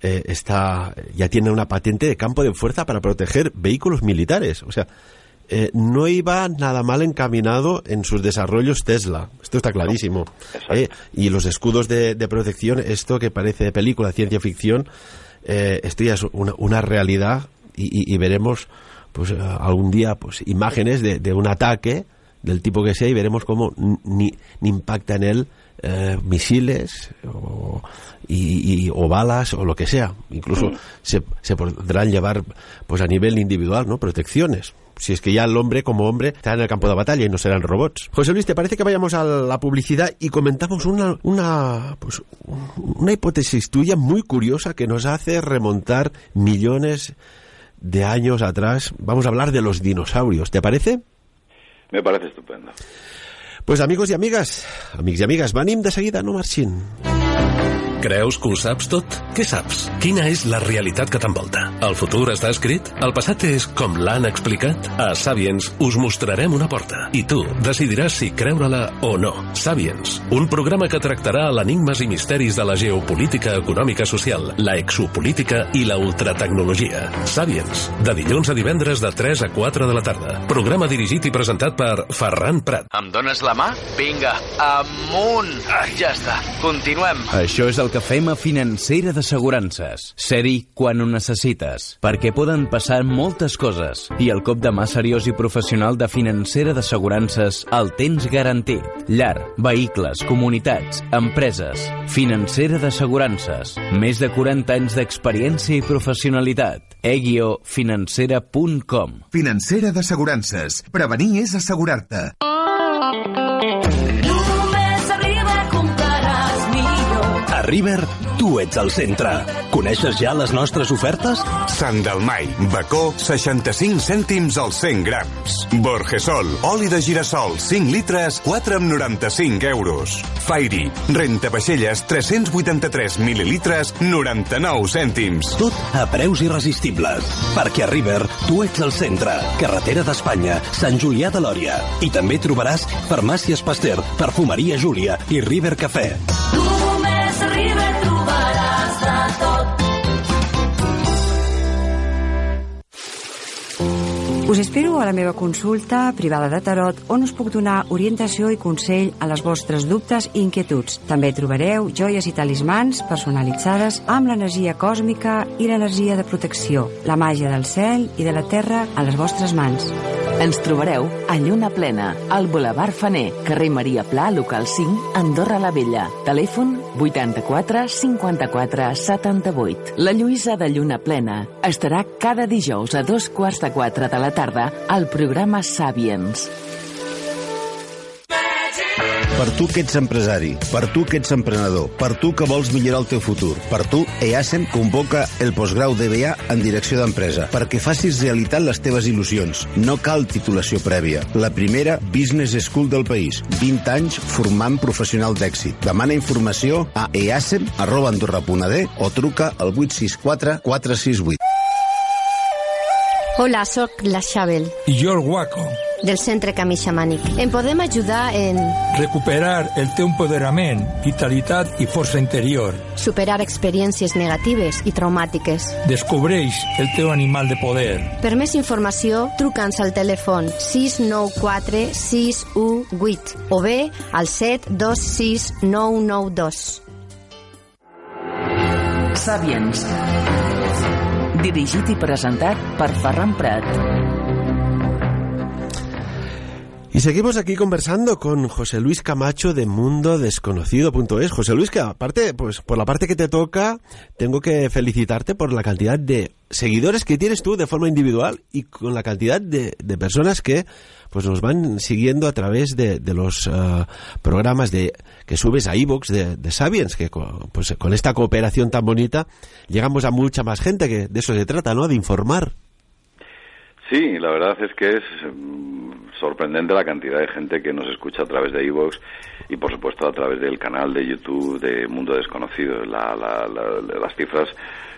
eh, está ya tiene una patente de campo de fuerza para proteger vehículos militares. O sea, eh, no iba nada mal encaminado en sus desarrollos Tesla. Esto está clarísimo. Eh, y los escudos de, protección, esto que parece de película, ciencia ficción, eh, esto ya es una, realidad y, veremos pues algún día pues imágenes de, un ataque del tipo que sea y veremos cómo ni, impacta en él misiles o, y, o balas o lo que sea. Incluso mm. se, se podrán llevar pues a nivel individual, ¿no? Protecciones si es que ya el hombre como hombre está en el campo de batalla y no serán robots. José Luis, ¿te parece que vayamos a la publicidad y comentamos una, una, pues, una hipótesis tuya muy curiosa que nos hace remontar millones de años atrás? Vamos a hablar de los dinosaurios, ¿te parece? Me parece estupendo. Pues amigos i amigues, amics i amigues, venim de seguida, no marxin. Creus que ho saps tot? Què saps? Quina és la realitat que t'envolta? El futur està escrit? El passat és com l'han explicat? A Sapiens us mostrarem una porta i tu decidiràs si creure-la o no. Sapiens, un programa que tractarà l'enigmes i misteris de la geopolítica econòmica social, la exopolítica i la ultratecnologia. Sapiens, de dilluns a divendres de 3 a 4 de la tarda. Programa dirigit i presentat per Ferran Prat. Em dones la mà? Vinga, amunt! Ah, ja està, continuem. Això és el que fem a Financera d'Assegurances. Ser-hi quan ho necessites, perquè poden passar moltes coses i el cop de mà seriós i professional de Financera d'Assegurances el tens garantit. Llar, vehicles, comunitats, empreses. Financera d'Assegurances. Més de 40 anys d'experiència i professionalitat. eguiofinancera.com Financera d'Assegurances. Prevenir és assegurar-te. River, tu ets el centre. Coneixes ja les nostres ofertes? Sant Dalmai, bacó, 65 cèntims als 100 grams. Borgesol, oli de girassol, 5 litres, 4 amb 95 euros. Fairy, renta vaixelles, 383 mil·lilitres, 99 cèntims. Tot a preus irresistibles. Perquè a River, tu ets el centre. Carretera d'Espanya, Sant Julià de Lòria. I també trobaràs Farmàcies Pasteur, Perfumeria Júlia i River Cafè. Us espero a la meva consulta privada de tarot on us puc donar orientació i consell a les vostres dubtes i inquietuds. També trobareu joies i talismans personalitzades amb l'energia còsmica i l'energia de protecció, la màgia del cel i de la terra a les vostres mans. Ens trobareu a Lluna Plena, al Boulevard Faner, carrer Maria Pla, local 5, Andorra la Vella. Telèfon 84 54 78. La Lluïsa de Lluna Plena estarà cada dijous a dos quarts de quatre de la tarda al programa Sàviens. Per tu que ets empresari, per tu que ets emprenedor, per tu que vols millorar el teu futur, per tu EASEM convoca el postgrau DBA en direcció d'empresa perquè facis realitat les teves il·lusions. No cal titulació prèvia. La primera Business School del país. 20 anys formant professional d'èxit. Demana informació a easem.andorra.d o truca al 864 468. Hola, sóc la Xabel, I jo el Guaco. del Centre Camí Xamànic. Em podem ajudar en Recuperar el teu empoderament, vitalitat i força interior. superar experiències negatives i traumàtiques. Descobreix el teu animal de poder. Per més informació, truca'ns al telèfon 694 618 o bé al 726 992. Sapiens. Dirigit i presentat per Ferran Prat. Y seguimos aquí conversando con José Luis Camacho de mundodesconocido.es. José Luis, que aparte, pues por la parte que te toca, tengo que felicitarte por la cantidad de seguidores que tienes tú de forma individual y con la cantidad de, personas que pues nos van siguiendo a través de, los ah, programas de que subes a iVoox de, Sapiens, que co- pues con esta cooperación tan bonita llegamos a mucha más gente, que de eso se trata, ¿no? De informar. Sí, la verdad es que es sorprendente la cantidad de gente que nos escucha a través de iVoox y por supuesto a través del canal de YouTube de Mundo Desconocido. La- la- la- las cifras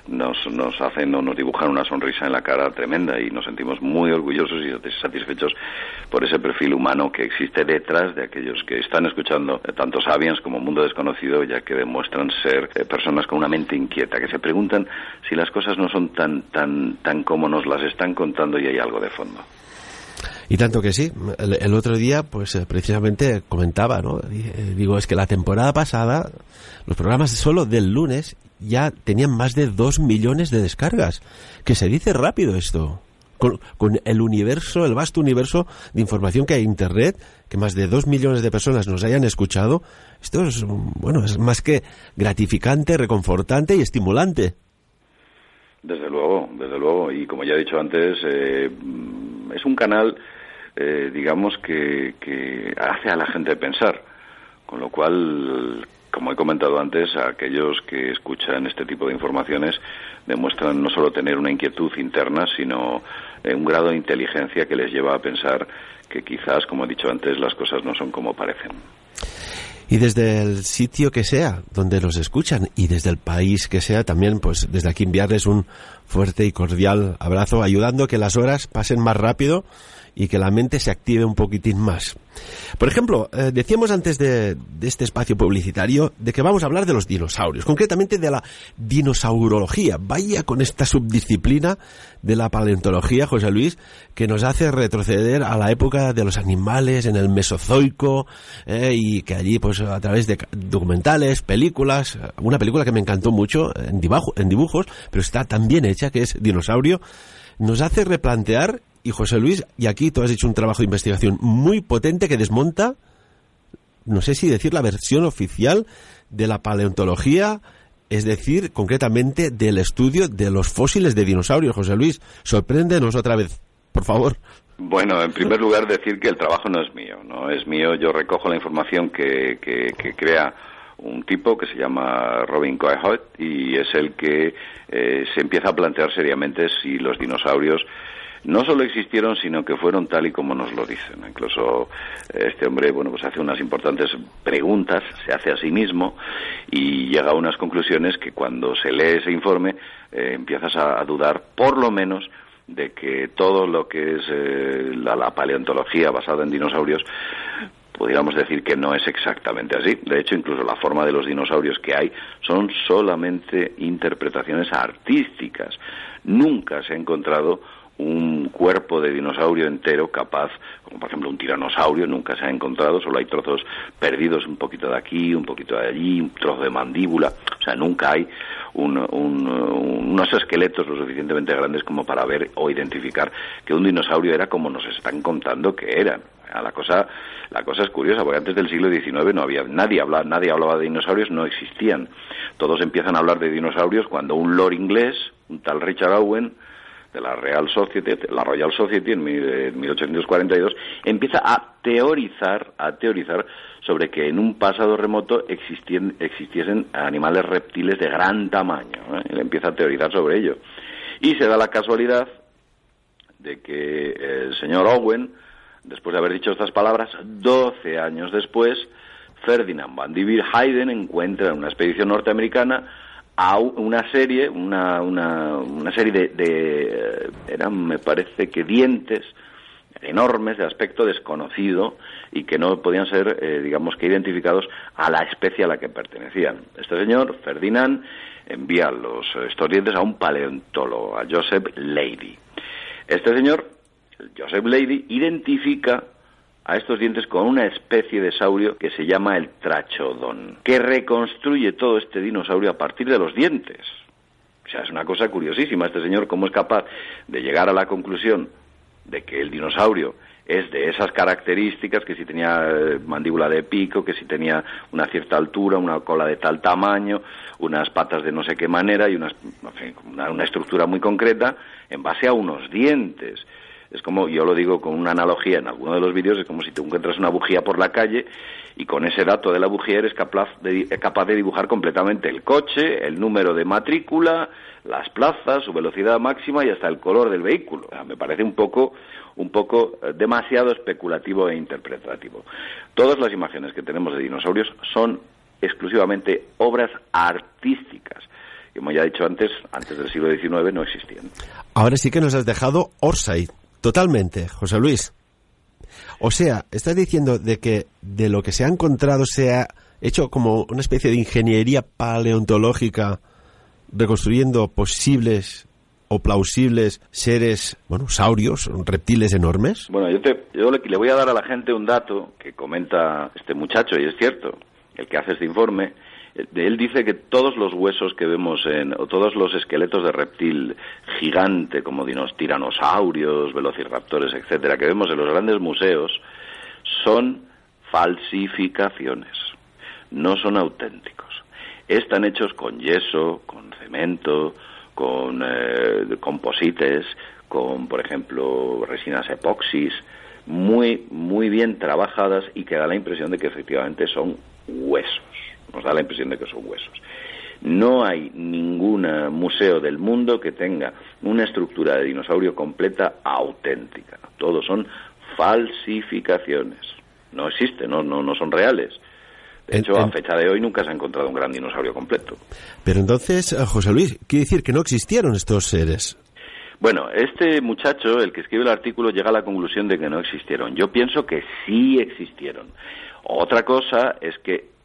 nos, nos hacen o nos dibujan una sonrisa en la cara tremenda y nos sentimos muy orgullosos y satis- satisfechos por ese perfil humano que existe detrás de aquellos que están escuchando eh, tanto Sapiens como Mundo Desconocido, ya que demuestran ser eh, personas con una mente inquieta, que se preguntan si las cosas no son tan, tan, tan como nos las están contando y hay algo de fondo. Y tanto que sí. El, otro día, pues eh, precisamente comentaba, ¿no? Eh, Digo, es que la temporada pasada, los programas solo del lunes ya tenían más de dos millones de descargas. Que se dice rápido esto. Con, con el universo, el vasto universo de información que hay en Internet, que más de dos millones de personas nos hayan escuchado, esto es, mm, bueno, es más que gratificante, reconfortante y estimulante. Desde luego, desde luego. Y como ya he dicho antes, eh, es un canal, eh, digamos, que, que hace a la gente pensar. Con lo cual, como he comentado antes, aquellos que escuchan este tipo de informaciones demuestran no solo tener una inquietud interna, sino eh, un grado de inteligencia que les lleva a pensar que quizás, como he dicho antes, las cosas no son como parecen. Y desde el sitio que sea donde nos escuchan y desde el país que sea también, pues desde aquí enviarles un fuerte y cordial abrazo, ayudando que las horas pasen más rápido y que la mente se active un poquitín más. Por ejemplo, eh, decíamos antes de, de este espacio publicitario de que vamos a hablar de los dinosaurios, concretamente de la dinosaurología. Vaya con esta subdisciplina de la paleontología, José Luis, que nos hace retroceder a la época de los animales en el Mesozoico eh, y que allí, pues a través de documentales, películas, una película que me encantó mucho en, en dibujos, pero está tan bien hecha que es Dinosaurio, nos hace replantear, y José Luis, y aquí tú has hecho un trabajo de investigación muy potente que desmonta, no sé si decir la versión oficial de la paleontología, es decir, concretamente del estudio de los fósiles de dinosaurios. José Luis, sorpréndenos otra vez, por favor. Bueno, en primer lugar decir que el trabajo no es mío, no es mío. Yo recojo la información que, que, que crea un tipo que se llama Robin Coehot y es el que eh, se empieza a plantear seriamente si los dinosaurios no solo existieron, sino que fueron tal y como nos lo dicen. Incluso eh, este hombre, bueno, pues hace unas importantes preguntas, se hace a sí mismo y llega a unas conclusiones que cuando se lee ese informe eh, empiezas a, dudar, por lo menos, de que todo lo que es eh, la, la paleontología basada en dinosaurios pudiéramos decir que no es exactamente así. De hecho, incluso la forma de los dinosaurios que hay son solamente interpretaciones artísticas. Nunca se ha encontrado un cuerpo de dinosaurio entero capaz, como por ejemplo un tiranosaurio, nunca se ha encontrado, solo hay trozos perdidos un poquito de aquí, un poquito de allí, un trozo de mandíbula, o sea, nunca hay un- un- unos esqueletos lo suficientemente grandes como para ver o identificar que un dinosaurio era como nos están contando que eran. Ah, La cosa, la cosa es curiosa, porque antes del siglo XIX no había nadie hablaba, nadie hablaba de dinosaurios, no existían. Todos empiezan a hablar de dinosaurios cuando un lord inglés, un tal Richard Owen, de la Real Society, la Royal Society en mil- en 1842, empieza a teorizar, a teorizar sobre que en un pasado remoto existien- existiesen animales reptiles de gran tamaño. ¿eh? Él empieza a teorizar sobre ello. Y se da la casualidad de que el señor Owen, después de haber dicho estas palabras, 12 años después, Ferdinand van die Hayden encuentra en una expedición norteamericana a una serie, una, una, una serie de, de, eran, me parece que dientes enormes de aspecto desconocido y que no podían ser, eh, digamos que identificados a la especie a la que pertenecían. Este señor, Ferdinand, envía los estos dientes a un paleontólogo, a Joseph Leidy. Este señor, Joseph Leidy, identifica a estos dientes con una especie de saurio que se llama el trachodón, que reconstruye todo este dinosaurio a partir de los dientes. O sea, es una cosa curiosísima este señor cómo es capaz de llegar a la conclusión de que el dinosaurio es de esas características, que si tenía eh, mandíbula de pico, que si tenía una cierta altura, una cola de tal tamaño, unas patas de no sé qué manera y una, una estructura muy concreta en base a unos dientes. Es como, yo lo digo con una analogía en alguno de los vídeos, es como si te encuentras una bujía por la calle y con ese dato de la bujía eres capaz de, dibujar completamente el coche, el número de matrícula, las plazas, su velocidad máxima y hasta el color del vehículo. me parece un poco, un poco eh, demasiado especulativo e interpretativo. Todas las imágenes que tenemos de dinosaurios son exclusivamente obras artísticas. Como ya he dicho antes, antes del siglo XIX no existían. Ahora sí que nos has dejado Orsay, totalmente, José Luis. O sea, estás diciendo de que de lo que se ha encontrado se ha hecho como una especie de ingeniería paleontológica reconstruyendo posibles o plausibles seres, bueno, saurios, reptiles enormes? Bueno, yo, te, yo le, voy a dar a la gente un dato que comenta este muchacho, y es cierto, el que hace este informe, él dice que todos los huesos que vemos en, o todos los esqueletos de reptil gigante, como dinos, tiranosaurios, velociraptores, etcétera, que vemos en los grandes museos, son falsificaciones, no son auténticos. Están hechos con yeso, con cemento, con eh, composites, con, por ejemplo, resinas epoxis, muy, muy bien trabajadas y que da la impresión de que efectivamente son huesos. Nos da la impresión de que son huesos. No hay ningún museo del mundo que tenga una estructura de dinosaurio completa auténtica. Todos son falsificaciones. No existen, no, no, no son reales. De hecho, a fecha de hoy nunca se ha encontrado un gran dinosaurio completo. Pero entonces, eh, José Luis, quiere decir que no existieron estos seres. Bueno, este muchacho, el que escribe el artículo, llega a la conclusión de que no existieron. Yo pienso que sí existieron. Otra cosa es que eh, eh,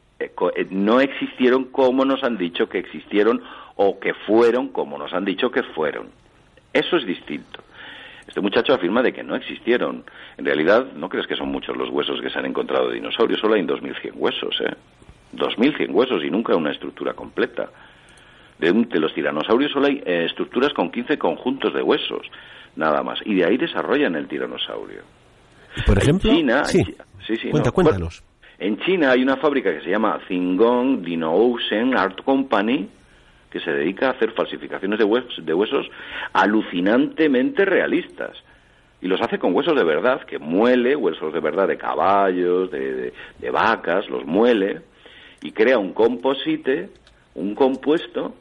no existieron como nos han dicho que existieron o que fueron como nos han dicho que fueron. Eso es distinto. Este muchacho afirma de que no existieron. En realidad, no crees que son muchos los huesos que se han encontrado de dinosaurios, solo hay 2.100 huesos, ¿eh? 2.100 huesos y nunca una estructura completa. De, de los tiranosaurios solo hay eh, estructuras con 15 conjuntos de huesos, nada más. Y de ahí desarrollan el tiranosaurio. Por ejemplo, en China, sí. sí, Cuenta, cuéntanos. En China hay una fábrica que se llama Dino Dinousen Art Company, que se dedica a hacer falsificaciones de huesos, de huesos alucinantemente realistas. Y los hace con huesos de verdad, que muele, huesos de verdad de caballos, de, de vacas, los muele, y crea un composite, un compuesto,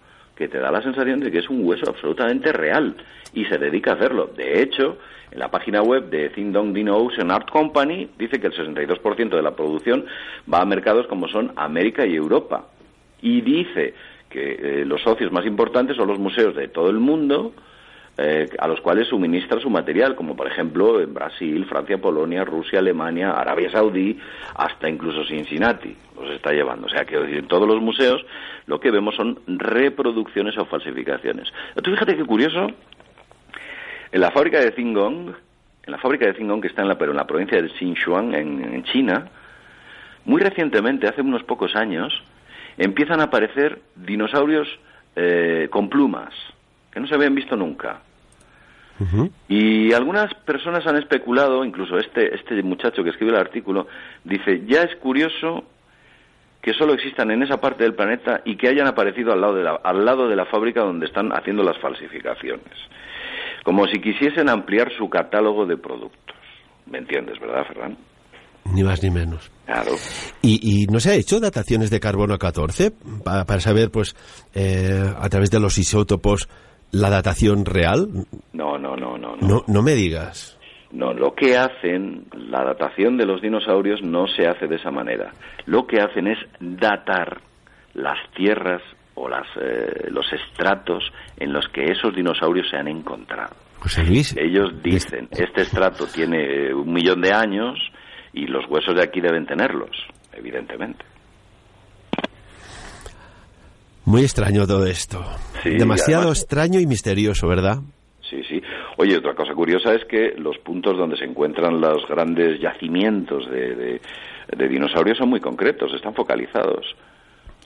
que te da la sensación de que es un hueso absolutamente real. Y se dedica a hacerlo. De hecho, en la página web de Thindong Dino Ocean Art Company dice que el 62% de la producción va a mercados como son América y Europa. Y dice que eh, los socios más importantes son los museos de todo el mundo, eh, a los cuales suministra su material, como por ejemplo en Brasil, Francia, Polonia, Rusia, Alemania, Arabia Saudí, hasta incluso Cincinnati los está llevando. O sea que en todos los museos lo que vemos son reproducciones o falsificaciones. Tú fíjate qué curioso, en la fábrica de Zingong, en la fábrica de que está en la, pero en la provincia de Xinjiang, en China, muy recientemente, hace unos pocos años, empiezan a aparecer dinosaurios eh, con plumas, que no se habían visto nunca. Y algunas personas han especulado, incluso este, este muchacho que escribe el artículo, dice, ya es curioso que solo existan en esa parte del planeta y que hayan aparecido al lado de la, al lado de la fábrica donde están haciendo las falsificaciones. Como si quisiesen ampliar su catálogo de productos. ¿Me entiendes, verdad, Ferran? Ni más ni menos. Claro. ¿Y, no se ha hecho dataciones de carbono 14 para, saber, pues, eh, a través de los isótopos, la datación real? No, no, no, no. No, no me digas. No, lo que hacen, la datación de los dinosaurios no se hace de esa manera. Lo que hacen es datar las tierras o las, eh, los estratos en los que esos dinosaurios se han encontrado. José Luis. Ellos dicen, este estrato tiene un millón de años y los huesos de aquí deben tenerlos, evidentemente. Muy extraño todo esto. Sí, Demasiado además- extraño y misterioso, ¿verdad? Sí, sí. Oye, otra cosa curiosa es que los puntos donde se encuentran los grandes yacimientos de, de- de dinosaurios son muy concretos, están focalizados.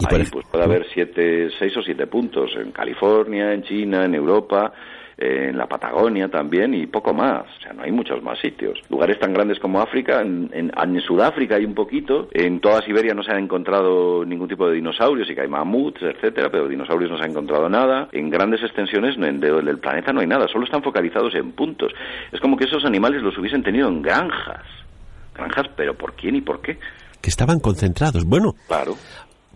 Ahí pues puede haber siete, seis o siete puntos en California, en China, en Europa, eh, en la Patagonia también y poco más. O sea, no hay muchos más sitios. Lugares tan grandes como África, en, en- en Sudáfrica hay un poquito. En toda Siberia no se ha encontrado ningún tipo de dinosaurios, sí que hay mamuts, etcétera, pero dinosaurios no se ha encontrado nada. En grandes extensiones no- en- de- del planeta no hay nada, solo están focalizados en puntos. Es como que esos animales los hubiesen tenido en granjas. Granjas, pero ¿por quién y por qué? Que estaban concentrados. Bueno, Claro.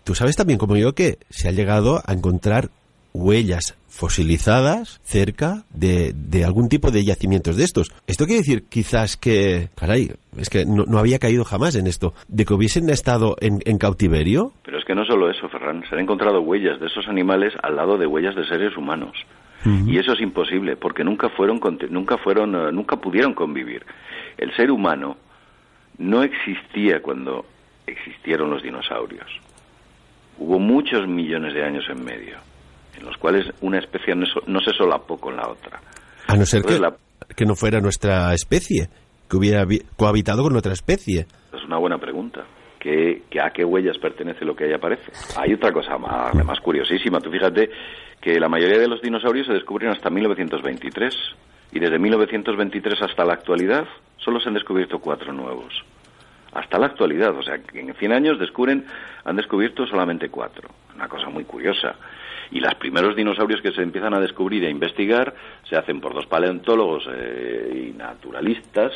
tú sabes también como yo que se ha llegado a encontrar huellas fosilizadas cerca de, de algún tipo de yacimientos de estos. Esto quiere decir quizás que, caray, es que no, no había caído jamás en esto, de que hubiesen estado en, en cautiverio. Pero es que no solo eso, Ferran. Se han encontrado huellas de esos animales al lado de huellas de seres humanos. Y eso es imposible, porque nunca fueron, nunca fueron, eh, nunca pudieron convivir. El ser humano no existía cuando existieron los dinosaurios. Hubo muchos millones de años en medio, en los cuales una especie no, se solapó con la otra. A no ser que, que no fuera nuestra especie, que hubiera cohabitado con otra especie. Es una buena pregunta. ¿Qué, qué- ¿A qué huellas pertenece lo que ahí aparece? Hay otra cosa más, curiosísima. Tú fíjate que la mayoría de los dinosaurios se descubren hasta 1923 y desde 1923 hasta la actualidad solo se han descubierto cuatro nuevos. Hasta la actualidad, o sea, que en 100 años descubren, han descubierto solamente cuatro. Una cosa muy curiosa. Y los primeros dinosaurios que se empiezan a descubrir e investigar se hacen por dos paleontólogos eh, y naturalistas,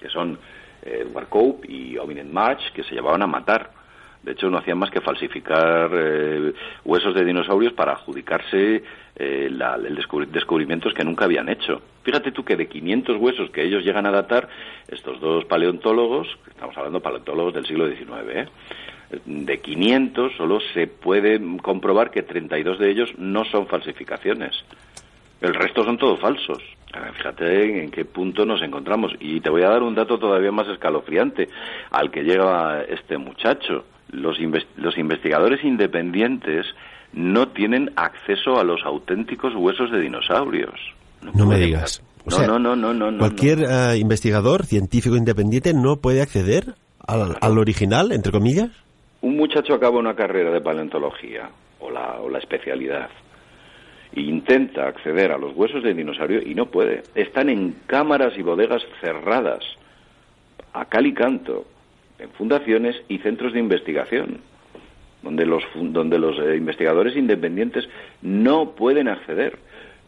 que son eh, Edward Cope y Ovinet March, que se llevaban a matar. De hecho, no hacían más que falsificar eh, huesos de dinosaurios para adjudicarse eh, la- el descubri- descubrimientos que nunca habían hecho. Fíjate tú que de 500 huesos que ellos llegan a datar, estos dos paleontólogos, estamos hablando de paleontólogos del siglo XIX, ¿eh? De 500 solo se puede comprobar que 32 de ellos no son falsificaciones. El resto son todos falsos. Fíjate en qué punto nos encontramos. Y te voy a dar un dato todavía más escalofriante al que llega este muchacho. Los, inves- los investigadores independientes no tienen acceso a los auténticos huesos de dinosaurios. No me digas. O No, sea, no, no, no, no, no, Cualquier eh, investigador científico independiente no puede acceder al, al original, entre comillas. Un muchacho acaba una carrera de paleontología o la, o la especialidad e intenta acceder a los huesos de dinosaurio y no puede. Están en cámaras y bodegas cerradas, a cal y canto, en fundaciones y centros de investigación, donde los, donde los eh, investigadores independientes no pueden acceder.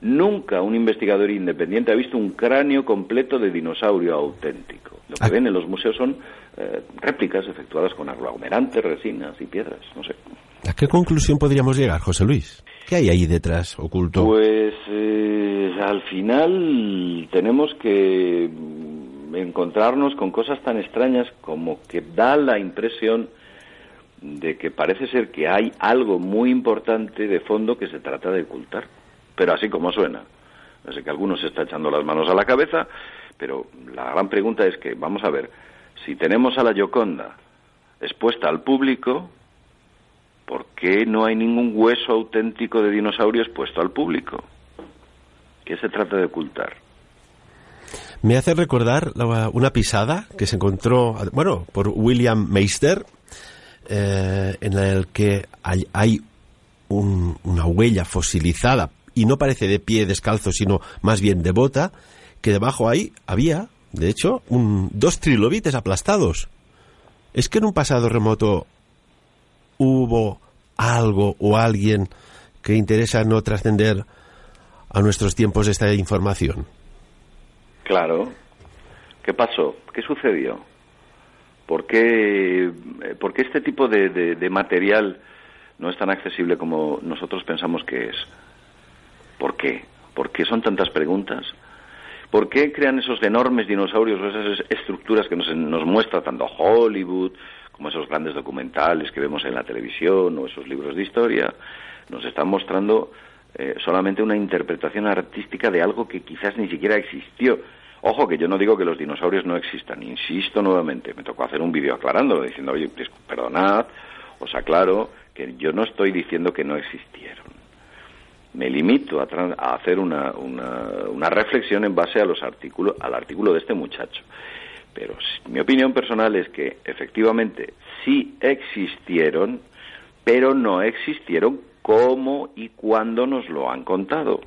Nunca un investigador independiente ha visto un cráneo completo de dinosaurio auténtico. Lo que ven en los museos son eh, réplicas efectuadas con aglomerantes, resinas y piedras, no sé. ¿A qué conclusión podríamos llegar, José Luis? ¿Qué hay ahí detrás, oculto? Pues eh, al final tenemos que encontrarnos con cosas tan extrañas como que da la impresión de que parece ser que hay algo muy importante de fondo que se trata de ocultar. Pero así como suena. Sé que algunos se está echando las manos a la cabeza, pero la gran pregunta es que, vamos a ver, si tenemos a la Gioconda expuesta al público, ¿por qué no hay ningún hueso auténtico de dinosaurio expuesto al público? ¿Qué se trata de ocultar? Me hace recordar una pisada que se encontró, bueno, por William Meister, eh, en el que hay, hay un- una huella fosilizada y no parece de pie descalzo, sino más bien de bota, que debajo ahí había, de hecho, un- dos trilobites aplastados. ¿Es que en un pasado remoto hubo algo o alguien que interesa no trascender a nuestros tiempos esta información? Claro. ¿Qué pasó? ¿Qué sucedió? ¿Por qué, eh, por qué este tipo de, de- de material no es tan accesible como nosotros pensamos que es? ¿Por qué? ¿Por qué son tantas preguntas? ¿Por qué crean esos enormes dinosaurios o esas es- estructuras que nos, nos muestra tanto Hollywood como esos grandes documentales que vemos en la televisión o esos libros de historia, nos están mostrando eh, solamente una interpretación artística de algo que quizás ni siquiera existió. Ojo, que yo no digo que los dinosaurios no existan, insisto nuevamente, me tocó hacer un vídeo aclarándolo, diciendo, oye, perdonad, os aclaro que yo no estoy diciendo que no existieron. Me limito a, hacer una, una, reflexión en base a los artículos, al artículo de este muchacho. Pero mi opinión personal es que efectivamente sí existieron, pero no existieron como y cuando nos lo han contado.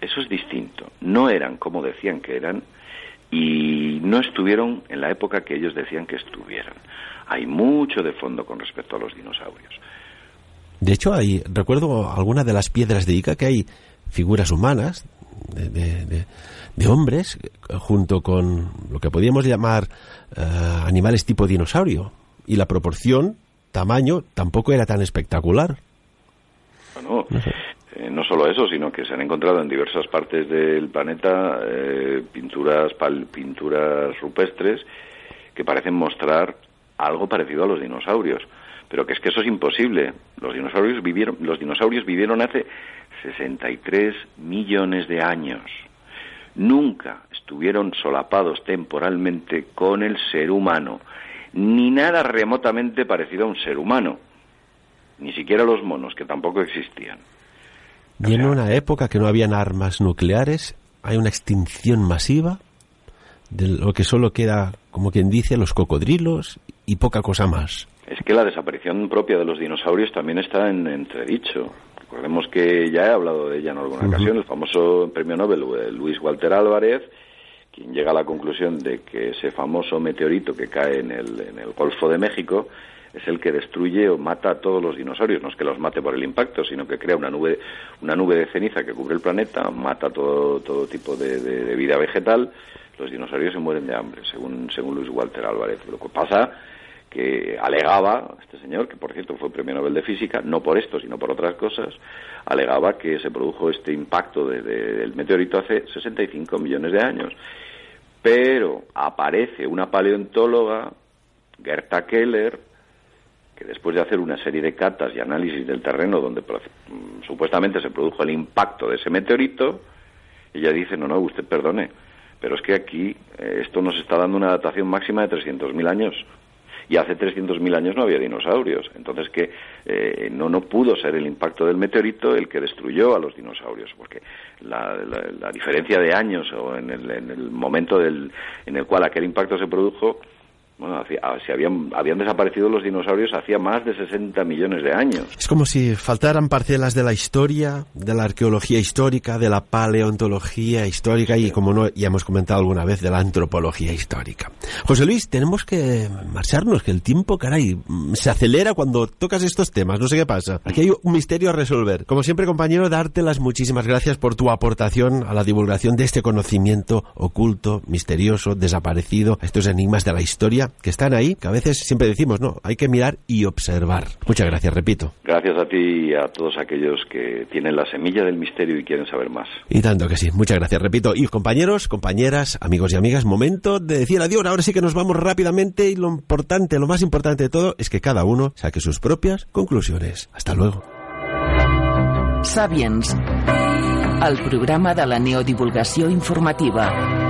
Eso es distinto. No eran como decían que eran y no estuvieron en la época que ellos decían que estuvieran. Hay mucho de fondo con respecto a los dinosaurios. De hecho, hay, recuerdo algunas de las piedras de Ica que hay figuras humanas de, hombres junto con lo que podríamos llamar eh, animales tipo dinosaurio. Y la proporción, tamaño, tampoco era tan espectacular. Bueno, eh, no solo eso, sino que se han encontrado en diversas partes del planeta eh, pinturas, pinturas rupestres que parecen mostrar algo parecido a los dinosaurios. Pero que es que eso es imposible. Los dinosaurios vivieron, los dinosaurios vivieron hace 63 millones de años. Nunca estuvieron solapados temporalmente con el ser humano, ni nada remotamente parecido a un ser humano, ni siquiera los monos, que tampoco existían. Y en una época que no habían armas nucleares, hay una extinción masiva de lo que solo queda, como quien dice, los cocodrilos y poca cosa más. Es que la desaparición propia de los dinosaurios también está en entredicho. Recordemos que ya he hablado de ella en alguna ocasión, el famoso premio Nobel eh, Luis Walter Álvarez, quien llega a la conclusión de que ese famoso meteorito que cae en el, en el Golfo de México es el que destruye o mata a todos los dinosaurios. No es que los mate por el impacto, sino que crea una nube, una nube de ceniza que cubre el planeta, mata todo, todo tipo de, de vida vegetal los dinosaurios se mueren de hambre, según, según Luis Walter Álvarez. Lo que pasa que alegaba, este señor, que por cierto fue premio Nobel de Física, no por esto, sino por otras cosas, alegaba que se produjo este impacto del meteorito hace 65 millones de años. Pero aparece una paleontóloga, Gerta Keller, que después de hacer una serie de catas y análisis del terreno donde mm, supuestamente se produjo el impacto de ese meteorito, ella dice, no, no, usted perdone, pero es que aquí eh, esto nos está dando una datación máxima de 300.000 años. Y hace 300.000 años no había dinosaurios. Entonces que eh, no, no pudo ser el impacto del meteorito el que destruyó a los dinosaurios. Porque la, diferencia de años o en el, en el momento del, en el cual aquel impacto se produjo bueno, ah, si habían, habían desaparecido los dinosaurios hacía más de 60 millones de años. Es como si faltaran parcelas de la historia, de la arqueología histórica, de la paleontología histórica y, como no, ya hemos comentado alguna vez, de la antropología histórica. José Luis, tenemos que marcharnos, que el tiempo, caray, se acelera cuando tocas estos temas, no sé qué pasa. Aquí hay un misterio a resolver. Como siempre, compañero, darte las muchísimas gracias por tu aportación a la divulgación de este conocimiento oculto, misterioso, desaparecido, estos enigmas de la historia que están ahí, que a veces siempre decimos, no, hay que mirar y observar. Muchas gracias, repito. Gracias a ti y a todos aquellos que tienen la semilla del misterio y quieren saber más. Y tanto que sí, muchas gracias, repito. Y compañeros, compañeras, amigos y amigas, momento de decir adiós. Ahora sí que nos vamos rápidamente y lo importante, lo más importante de todo es que cada uno saque sus propias conclusiones. Hasta luego. Sapiens, el programa de la neodivulgació informativa.